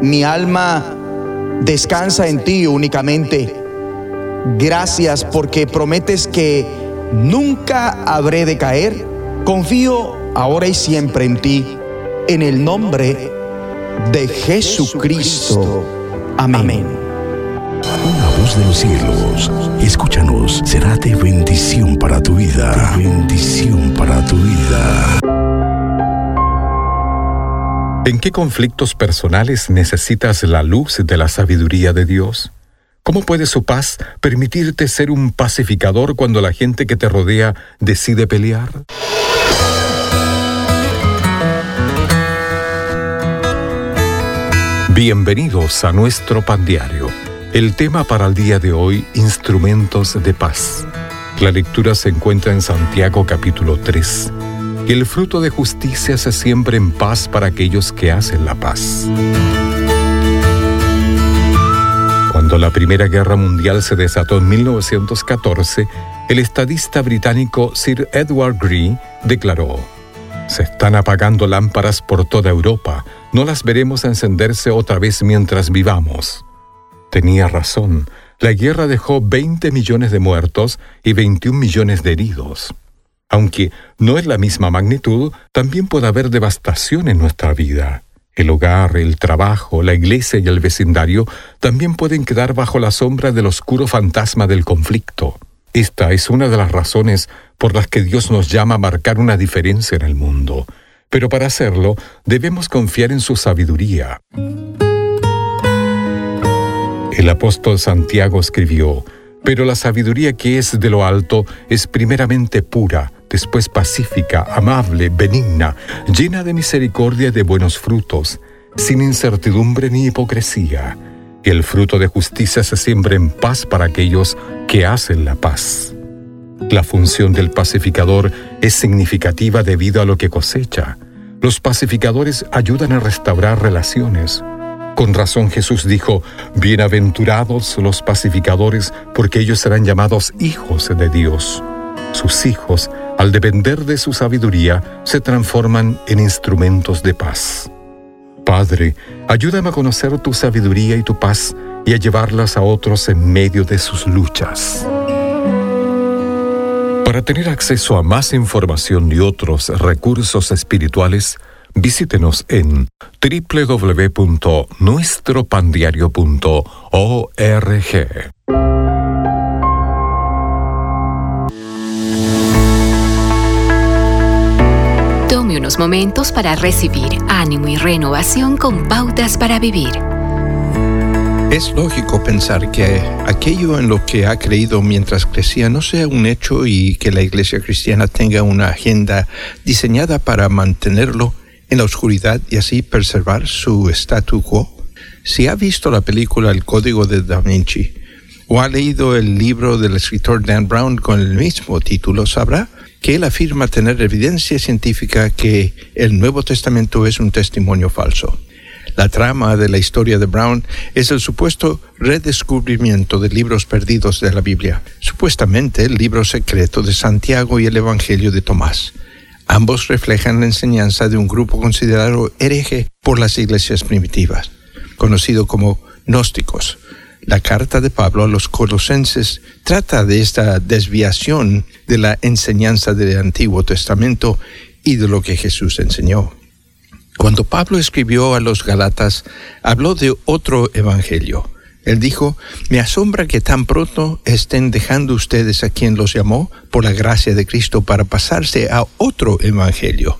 mi alma descansa en ti únicamente. Gracias porque prometes que nunca habré de caer. Confío ahora y siempre en ti. En el nombre de Jesucristo. Amén. De los cielos, escúchanos, será de bendición para tu vida. De bendición para tu vida. ¿En qué conflictos personales necesitas la luz de la sabiduría de Dios? ¿Cómo puede su paz permitirte ser un pacificador cuando la gente que te rodea decide pelear? Bienvenidos a nuestro pan diario. El tema para el día de hoy, instrumentos de paz. La lectura se encuentra en Santiago capítulo 3. El fruto de justicia se siembra en paz para aquellos que hacen la paz. Cuando la Primera Guerra Mundial se desató en 1914, el estadista británico Sir Edward Green declaró, se están apagando lámparas por toda Europa, no las veremos encenderse otra vez mientras vivamos. Tenía razón, la guerra dejó 20 millones de muertos y 21 millones de heridos. Aunque no es la misma magnitud, también puede haber devastación en nuestra vida. El hogar, el trabajo, la iglesia y el vecindario también pueden quedar bajo la sombra del oscuro fantasma del conflicto. Esta es una de las razones por las que Dios nos llama a marcar una diferencia en el mundo. Pero para hacerlo, debemos confiar en su sabiduría. El apóstol Santiago escribió, Pero la sabiduría que es de lo alto es primeramente pura, después pacífica, amable, benigna, llena de misericordia y de buenos frutos, sin incertidumbre ni hipocresía. El fruto de justicia se siembra en paz para aquellos que hacen la paz. La función del pacificador es significativa debido a lo que cosecha. Los pacificadores ayudan a restaurar relaciones. Con razón Jesús dijo, Bienaventurados los pacificadores, porque ellos serán llamados hijos de Dios. Sus hijos, al depender de su sabiduría, se transforman en instrumentos de paz. Padre, ayúdame a conocer tu sabiduría y tu paz y a llevarlas a otros en medio de sus luchas. Para tener acceso a más información y otros recursos espirituales, visítenos en www.nuestropandiario.org. Tome unos momentos para recibir ánimo y renovación con pautas para vivir. Es lógico pensar que aquello en lo que ha creído mientras crecía no sea un hecho y que la iglesia cristiana tenga una agenda diseñada para mantenerlo en la oscuridad y así preservar su statu quo. Si ha visto la película El Código de Da Vinci o ha leído el libro del escritor Dan Brown con el mismo título, sabrá que él afirma tener evidencia científica que el Nuevo Testamento es un testimonio falso. La trama de la historia de Brown es el supuesto redescubrimiento de libros perdidos de la Biblia, supuestamente el libro secreto de Santiago y el Evangelio de Tomás. Ambos reflejan la enseñanza de un grupo considerado hereje por las iglesias primitivas, conocido como gnósticos. La carta de Pablo a los colosenses trata de esta desviación de la enseñanza del Antiguo Testamento y de lo que Jesús enseñó. Cuando Pablo escribió a los Galatas, habló de otro evangelio. Él dijo, me asombra que tan pronto estén dejando ustedes a quien los llamó por la gracia de Cristo para pasarse a otro evangelio.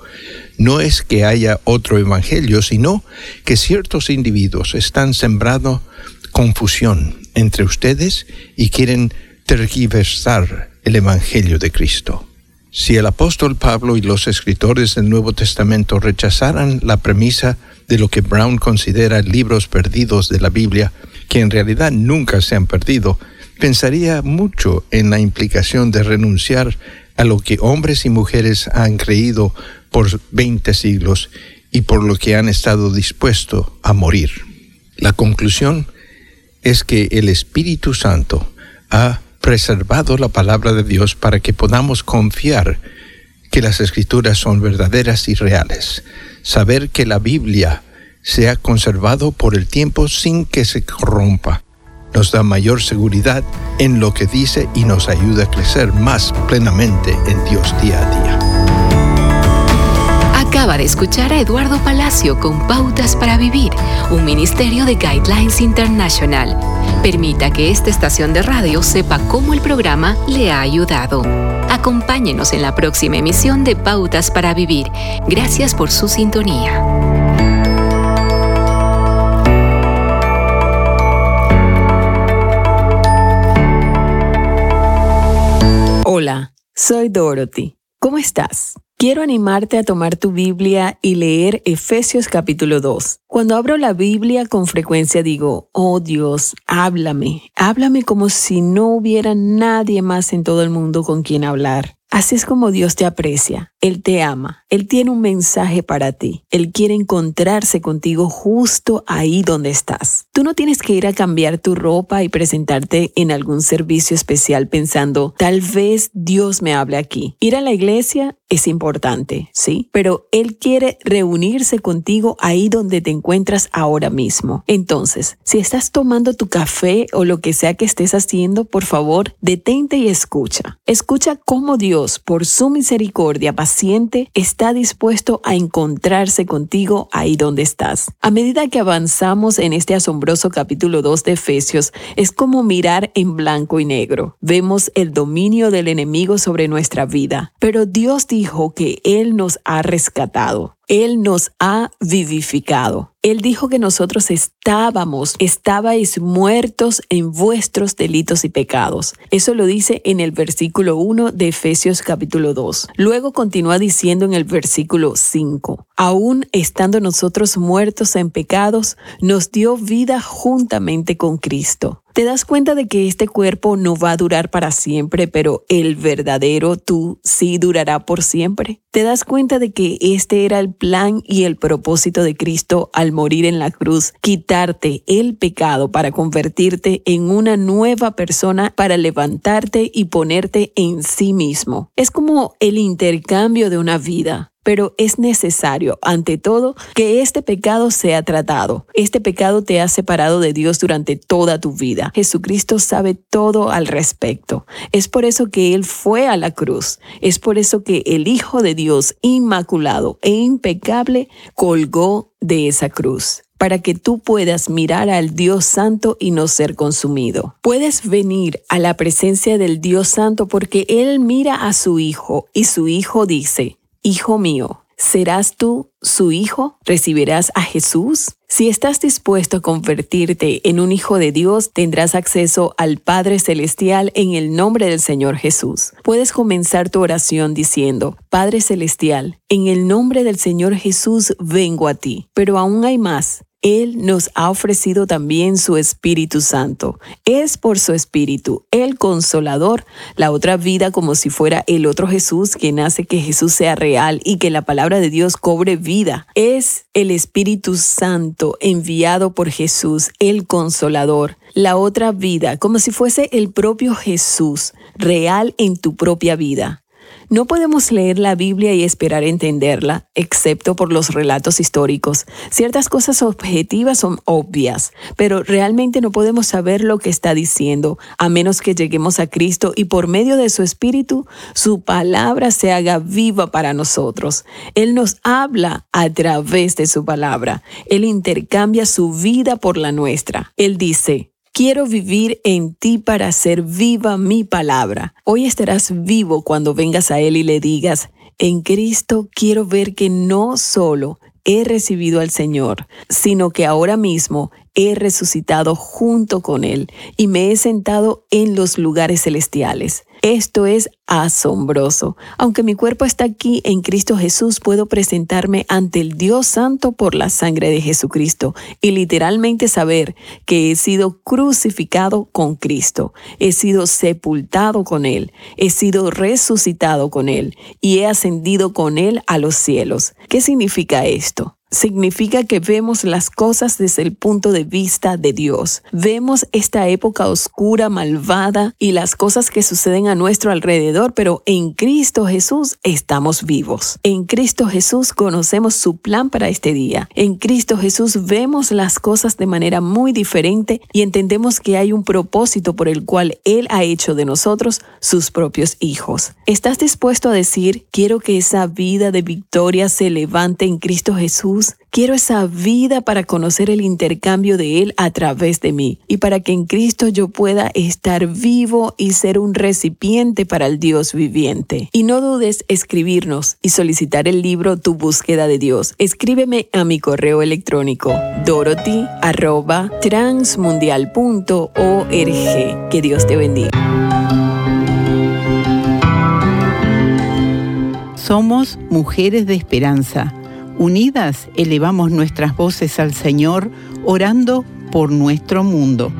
No es que haya otro evangelio, sino que ciertos individuos están sembrando confusión entre ustedes y quieren tergiversar el evangelio de Cristo. Si el apóstol Pablo y los escritores del Nuevo Testamento rechazaran la premisa de lo que Brown considera libros perdidos de la Biblia, que en realidad nunca se han perdido, pensaría mucho en la implicación de renunciar a lo que hombres y mujeres han creído por 20 siglos y por lo que han estado dispuestos a morir. La conclusión es que el Espíritu Santo ha preservado la palabra de Dios para que podamos confiar que las escrituras son verdaderas y reales. Saber que la Biblia se ha conservado por el tiempo sin que se corrompa. Nos da mayor seguridad en lo que dice y nos ayuda a crecer más plenamente en Dios día a día. Acaba de escuchar a Eduardo Palacio con Pautas para Vivir, un ministerio de Guidelines International. Permita que esta estación de radio sepa cómo el programa le ha ayudado. Acompáñenos en la próxima emisión de Pautas para Vivir. Gracias por su sintonía. Soy Dorothy. ¿Cómo estás? Quiero animarte a tomar tu Biblia y leer Efesios capítulo 2. Cuando abro la Biblia con frecuencia digo, oh Dios, háblame, háblame como si no hubiera nadie más en todo el mundo con quien hablar. Así es como Dios te aprecia. Él te ama. Él tiene un mensaje para ti. Él quiere encontrarse contigo justo ahí donde estás. Tú no tienes que ir a cambiar tu ropa y presentarte en algún servicio especial pensando, tal vez Dios me hable aquí. Ir a la iglesia es importante, ¿sí? Pero Él quiere reunirse contigo ahí donde te encuentras ahora mismo. Entonces, si estás tomando tu café o lo que sea que estés haciendo, por favor, detente y escucha. Escucha cómo Dios, por su misericordia paciente, está dispuesto a encontrarse contigo ahí donde estás. A medida que avanzamos en este asombroso capítulo 2 de Efesios, es como mirar en blanco y negro. Vemos el dominio del enemigo sobre nuestra vida, pero Dios dijo que Él nos ha rescatado. Él nos ha vivificado. Él dijo que nosotros estábamos, estabais muertos en vuestros delitos y pecados. Eso lo dice en el versículo 1 de Efesios capítulo 2. Luego continúa diciendo en el versículo 5, aún estando nosotros muertos en pecados, nos dio vida juntamente con Cristo. Te das cuenta de que este cuerpo no va a durar para siempre, pero el verdadero tú sí durará por siempre. Te das cuenta de que este era el plan y el propósito de Cristo al morir en la cruz, quitarte el pecado para convertirte en una nueva persona, para levantarte y ponerte en sí mismo. Es como el intercambio de una vida pero es necesario, ante todo, que este pecado sea tratado. Este pecado te ha separado de Dios durante toda tu vida. Jesucristo sabe todo al respecto. Es por eso que Él fue a la cruz. Es por eso que el Hijo de Dios, inmaculado e impecable, colgó de esa cruz para que tú puedas mirar al Dios Santo y no ser consumido. Puedes venir a la presencia del Dios Santo porque Él mira a su Hijo y su Hijo dice, Hijo mío, ¿serás tú su hijo? ¿Recibirás a Jesús? Si estás dispuesto a convertirte en un hijo de Dios, tendrás acceso al Padre Celestial en el nombre del Señor Jesús. Puedes comenzar tu oración diciendo, Padre Celestial, en el nombre del Señor Jesús vengo a ti. Pero aún hay más. Él nos ha ofrecido también su Espíritu Santo. Es por su Espíritu, el consolador, la otra vida como si fuera el otro Jesús quien hace que Jesús sea real y que la palabra de Dios cobre vida. Es el Espíritu Santo enviado por Jesús, el consolador, la otra vida como si fuese el propio Jesús real en tu propia vida. No podemos leer la Biblia y esperar entenderla, excepto por los relatos históricos. Ciertas cosas objetivas son obvias, pero realmente no podemos saber lo que está diciendo, a menos que lleguemos a Cristo y por medio de su Espíritu, su palabra se haga viva para nosotros. Él nos habla a través de su palabra. Él intercambia su vida por la nuestra. Él dice, Quiero vivir en ti para hacer viva mi palabra. Hoy estarás vivo cuando vengas a Él y le digas, en Cristo quiero ver que no solo he recibido al Señor, sino que ahora mismo he resucitado junto con Él y me he sentado en los lugares celestiales. Esto es asombroso. Aunque mi cuerpo está aquí en Cristo Jesús, puedo presentarme ante el Dios Santo por la sangre de Jesucristo y literalmente saber que he sido crucificado con Cristo, he sido sepultado con Él, he sido resucitado con Él y he ascendido con Él a los cielos. ¿Qué significa esto? Significa que vemos las cosas desde el punto de vista de Dios. Vemos esta época oscura, malvada y las cosas que suceden a nuestro alrededor, pero en Cristo Jesús estamos vivos. En Cristo Jesús conocemos su plan para este día. En Cristo Jesús vemos las cosas de manera muy diferente y entendemos que hay un propósito por el cual Él ha hecho de nosotros sus propios hijos. ¿Estás dispuesto a decir, quiero que esa vida de victoria se levante en Cristo Jesús? Quiero esa vida para conocer el intercambio de Él a través de mí y para que en Cristo yo pueda estar vivo y ser un recipiente para el Dios viviente. Y no dudes escribirnos y solicitar el libro Tu búsqueda de Dios. Escríbeme a mi correo electrónico dorothy@transmundial.org. Que Dios te bendiga. Somos mujeres de esperanza Unidas elevamos nuestras voces al Señor, orando por nuestro mundo.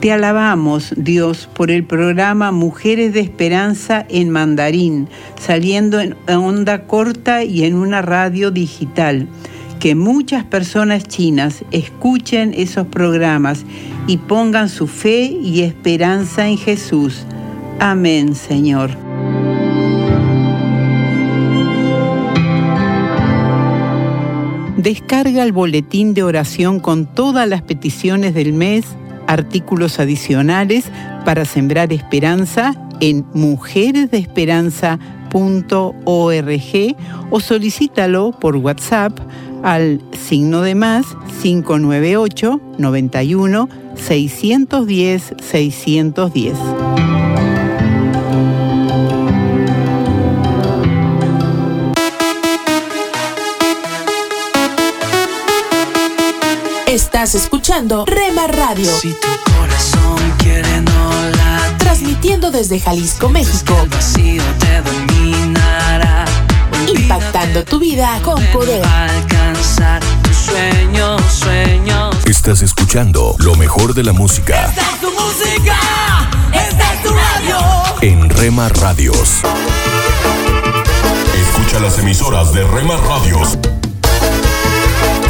Te alabamos, Dios, por el programa Mujeres de Esperanza en mandarín, saliendo en onda corta y en una radio digital que muchas personas chinas escuchen esos programas y pongan su fe y esperanza en Jesús. Amén, Señor. Descarga el boletín de oración con todas las peticiones del mes, artículos adicionales para sembrar esperanza en mujeresdeesperanza.org o solicítalo por WhatsApp al signo de más 598 91 610 610. Estás escuchando Rema Radio. Si tu corazón quiere no Transmitiendo desde Jalisco, México. El vacío te dominará impactando tu vida con poder. Sueños, sueños. Estás escuchando lo mejor de la música. Esta es tu música, esta es tu radio. En Rema Radios. Escucha las emisoras de Rema Radios.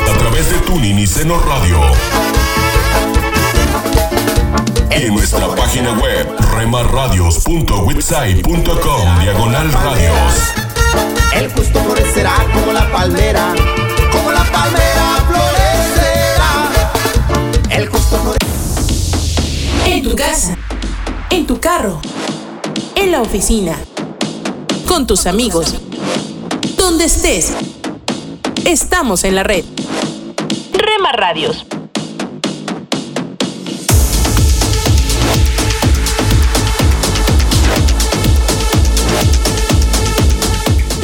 A través de Tuning y Seno Radio. Y en nuestra página web, remarradios.witsai.com, diagonal radios. El justo florecerá como la palmera, la palmera florecerá. El justo florecerá. En tu casa, en tu carro, en la oficina, con tus amigos, donde estés. Estamos en la red. Rema Radios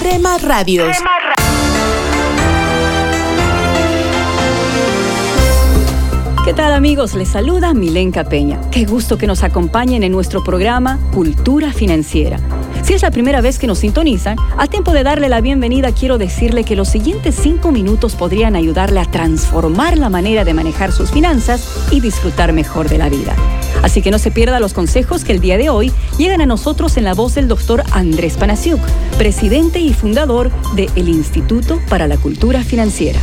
Rema Radios. ¿Qué tal amigos? Les saluda Milenka Peña. Qué gusto que nos acompañen en nuestro programa Cultura Financiera. Si es la primera vez que nos sintonizan, a tiempo de darle la bienvenida quiero decirle que los siguientes cinco minutos podrían ayudarle a transformar la manera de manejar sus finanzas y disfrutar mejor de la vida. Así que no se pierda los consejos que el día de hoy llegan a nosotros en la voz del doctor Andrés Panasiuk, presidente y fundador de el Instituto para la Cultura Financiera.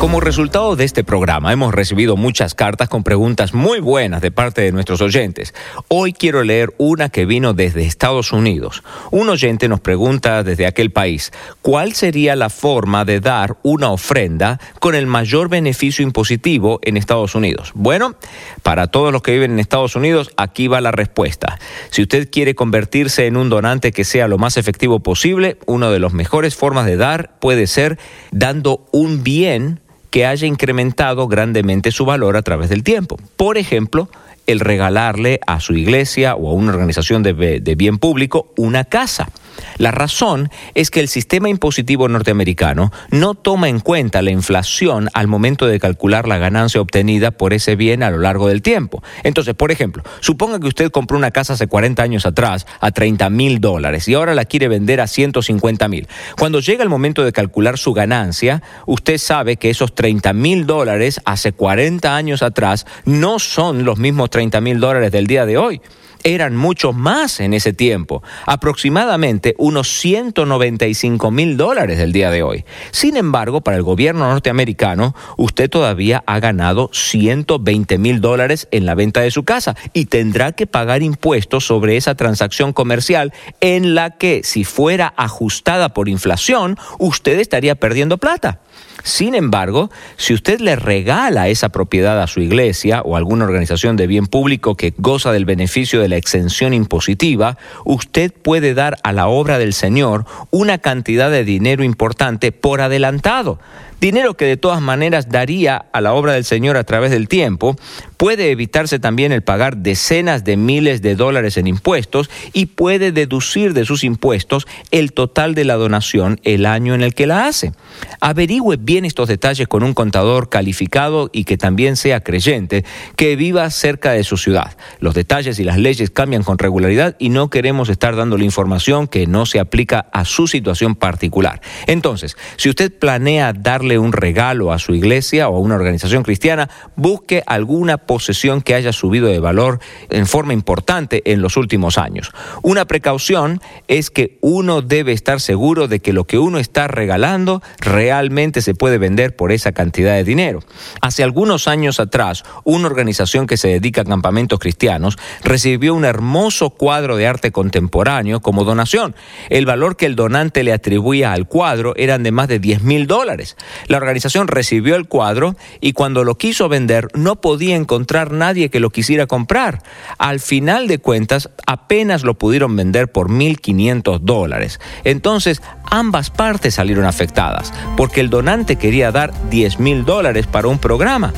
Como resultado de este programa hemos recibido muchas cartas con preguntas muy buenas de parte de nuestros oyentes. Hoy quiero leer una que vino desde Estados Unidos. Un oyente nos pregunta desde aquel país, ¿cuál sería la forma de dar una ofrenda con el mayor beneficio impositivo en Estados Unidos? Bueno, para todos los que viven en Estados Unidos, aquí va la respuesta. Si usted quiere convertirse en un donante que sea lo más efectivo posible, una de las mejores formas de dar puede ser dando un bien que haya incrementado grandemente su valor a través del tiempo. Por ejemplo, el regalarle a su iglesia o a una organización de, bien público una casa. La razón es que el sistema impositivo norteamericano no toma en cuenta la inflación al momento de calcular la ganancia obtenida por ese bien a lo largo del tiempo. Entonces, por ejemplo, suponga que usted compró una casa hace 40 años atrás a 30 mil dólares y ahora la quiere vender a 150 mil. Cuando llega el momento de calcular su ganancia, usted sabe que esos 30 mil dólares hace 40 años atrás no son los mismos 30 mil dólares del día de hoy eran mucho más en ese tiempo, aproximadamente unos 195 mil dólares del día de hoy. Sin embargo, para el gobierno norteamericano, usted todavía ha ganado 120 mil dólares en la venta de su casa y tendrá que pagar impuestos sobre esa transacción comercial en la que, si fuera ajustada por inflación, usted estaría perdiendo plata. Sin embargo, si usted le regala esa propiedad a su iglesia o alguna organización de bien público que goza del beneficio de la exención impositiva, usted puede dar a la obra del Señor una cantidad de dinero importante por adelantado. Dinero que de todas maneras daría a la obra del Señor a través del tiempo, puede evitarse también el pagar decenas de miles de dólares en impuestos y puede deducir de sus impuestos el total de la donación el año en el que la hace. Averigüe bien estos detalles con un contador calificado y que también sea creyente, que viva cerca de su ciudad. Los detalles y las leyes cambian con regularidad y no queremos estar dando la información que no se aplica a su situación particular. Entonces, si usted planea darle un regalo a su iglesia o a una organización cristiana, busque alguna posesión que haya subido de valor en forma importante en los últimos años. Una precaución es que uno debe estar seguro de que lo que uno está regalando realmente se puede vender por esa cantidad de dinero. Hace algunos años atrás, una organización que se dedica a campamentos cristianos recibió un hermoso cuadro de arte contemporáneo como donación. El valor que el donante le atribuía al cuadro eran de más de 10 mil dólares. La organización recibió el cuadro y cuando lo quiso vender no podía encontrar nadie que lo quisiera comprar. Al final de cuentas, apenas lo pudieron vender por 1.500 dólares. Entonces, ambas partes salieron afectadas, porque el donante quería dar 10 mil dólares para un programa,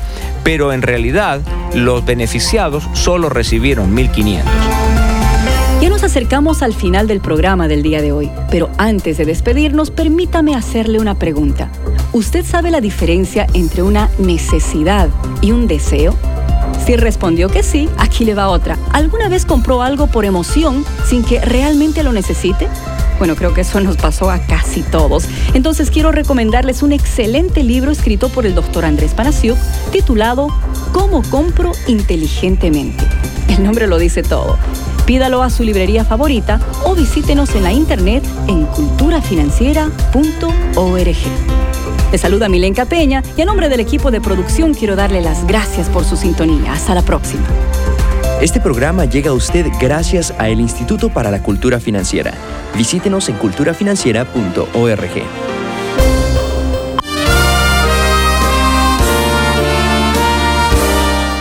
pero en realidad los beneficiados solo recibieron 1.500. Ya nos acercamos al final del programa del día de hoy, pero antes de despedirnos, permítame hacerle una pregunta. ¿Usted sabe la diferencia entre una necesidad y un deseo? Si respondió que sí, aquí le va otra. ¿Alguna vez compró algo por emoción sin que realmente lo necesite? Bueno, creo que eso nos pasó a casi todos. Entonces quiero recomendarles un excelente libro escrito por el doctor Andrés Panasiuk titulado ¿Cómo compro inteligentemente? El nombre lo dice todo. Pídalo a su librería favorita o visítenos en la internet en culturafinanciera.org. Le saluda Milenka Peña y a nombre del equipo de producción quiero darle las gracias por su sintonía. Hasta la próxima. Este programa llega a usted gracias a el Instituto para la Cultura Financiera. Visítenos en culturafinanciera.org.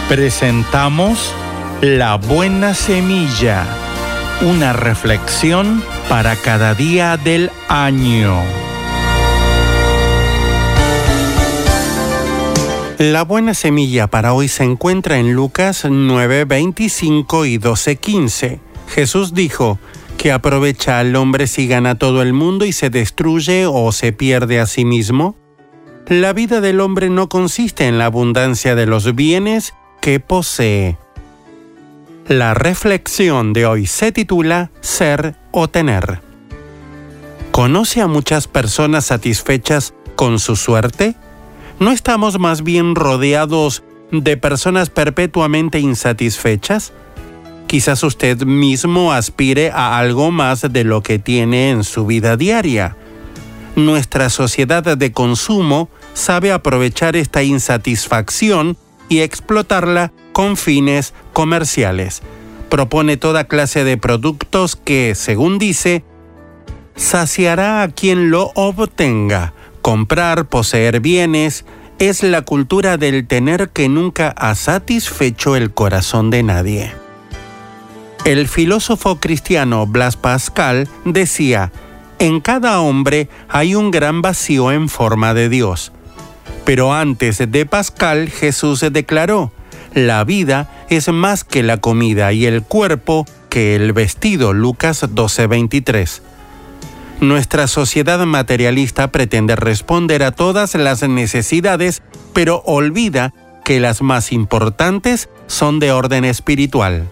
Presentamos La Buena Semilla, una reflexión para cada día del año. La buena semilla para hoy se encuentra en Lucas 9, 25 y 12, 15. Jesús dijo, ¿qué aprovecha al hombre si gana todo el mundo y se destruye o se pierde a sí mismo? La vida del hombre no consiste en la abundancia de los bienes que posee. La reflexión de hoy se titula Ser o tener. ¿Conoce a muchas personas satisfechas con su suerte? ¿No estamos más bien rodeados de personas perpetuamente insatisfechas? Quizás usted mismo aspire a algo más de lo que tiene en su vida diaria. Nuestra sociedad de consumo sabe aprovechar esta insatisfacción y explotarla con fines comerciales. Propone toda clase de productos que, según dice, saciará a quien lo obtenga. Comprar, poseer bienes, es la cultura del tener que nunca ha satisfecho el corazón de nadie. El filósofo cristiano Blas Pascal decía, en cada hombre hay un gran vacío en forma de Dios. Pero antes de Pascal, Jesús declaró, la vida es más que la comida y el cuerpo que el vestido. Lucas 12:23. Nuestra sociedad materialista pretende responder a todas las necesidades, pero olvida que las más importantes son de orden espiritual.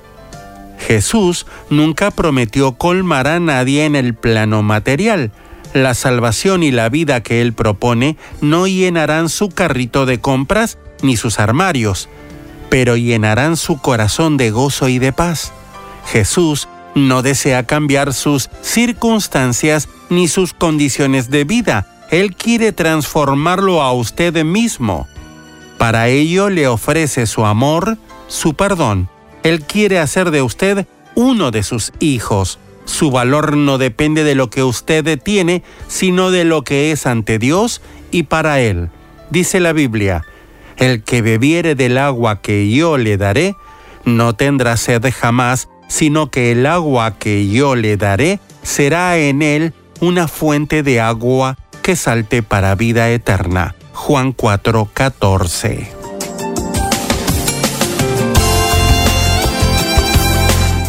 Jesús nunca prometió colmar a nadie en el plano material. La salvación y la vida que Él propone no llenarán su carrito de compras ni sus armarios, pero llenarán su corazón de gozo y de paz. Jesús no desea cambiar sus circunstancias ni sus condiciones de vida. Él quiere transformarlo a usted mismo. Para ello le ofrece su amor, su perdón. Él quiere hacer de usted uno de sus hijos. Su valor no depende de lo que usted tiene, sino de lo que es ante Dios y para Él. Dice la Biblia, el que bebiere del agua que yo le daré, no tendrá sed jamás, sino que el agua que yo le daré será en él una fuente de agua que salte para vida eterna. Juan 4:14.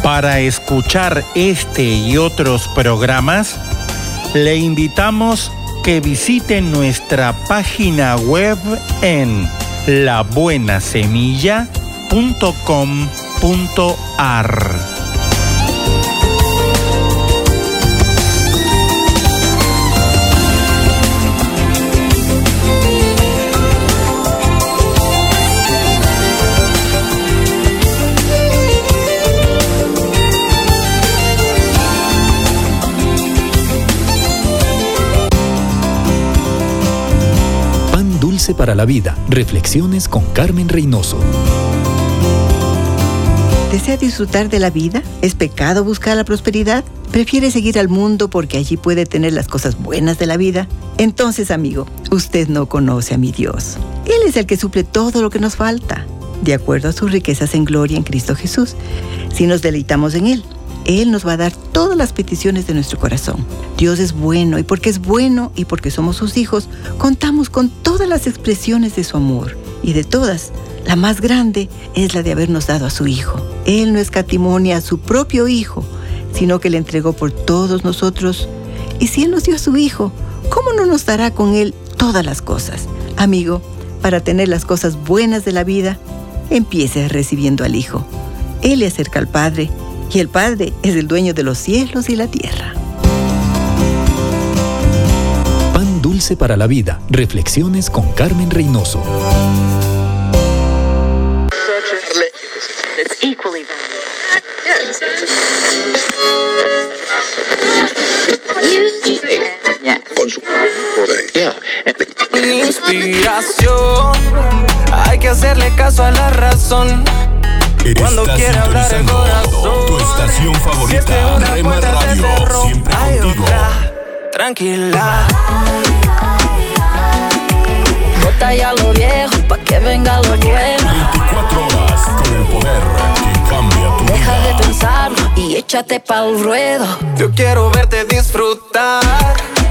Para escuchar este y otros programas, le invitamos que visite nuestra página web en labuenasemilla.com.ar. dulce para la vida. Reflexiones con Carmen Reynoso. ¿Desea disfrutar de la vida? ¿Es pecado buscar la prosperidad? ¿Prefiere seguir al mundo porque allí puede tener las cosas buenas de la vida? Entonces, amigo, usted no conoce a mi Dios. Él es el que suple todo lo que nos falta, de acuerdo a sus riquezas en gloria en Cristo Jesús. Si nos deleitamos en Él, Él nos va a dar todas las peticiones de nuestro corazón. Dios es bueno y porque es bueno y porque somos sus hijos, contamos con todas las expresiones de su amor. Y de todas, la más grande es la de habernos dado a su Hijo. Él no escatimonia a su propio Hijo, sino que le entregó por todos nosotros. Y si Él nos dio a su Hijo, ¿cómo no nos dará con Él todas las cosas? Amigo, para tener las cosas buenas de la vida, empiece recibiendo al Hijo. Él le acerca al Padre y el Padre es el dueño de los cielos y la tierra. Pan dulce para la vida. Reflexiones con Carmen Reynoso. Inspiración, hay que hacerle caso a la razón. Cuando quiera hablar el corazón. tu estación favorita, Rema Radio, cerró, siempre hay contigo. otra. Tranquila. Bota ya lo viejo pa' que venga lo bueno. 24 horas con el poder que cambia tu Deja de pensarlo y échate pa'l ruedo. Yo quiero verte disfrutar.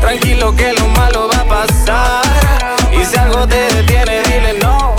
Tranquilo que lo malo va a pasar. Y si algo te detiene, dile no.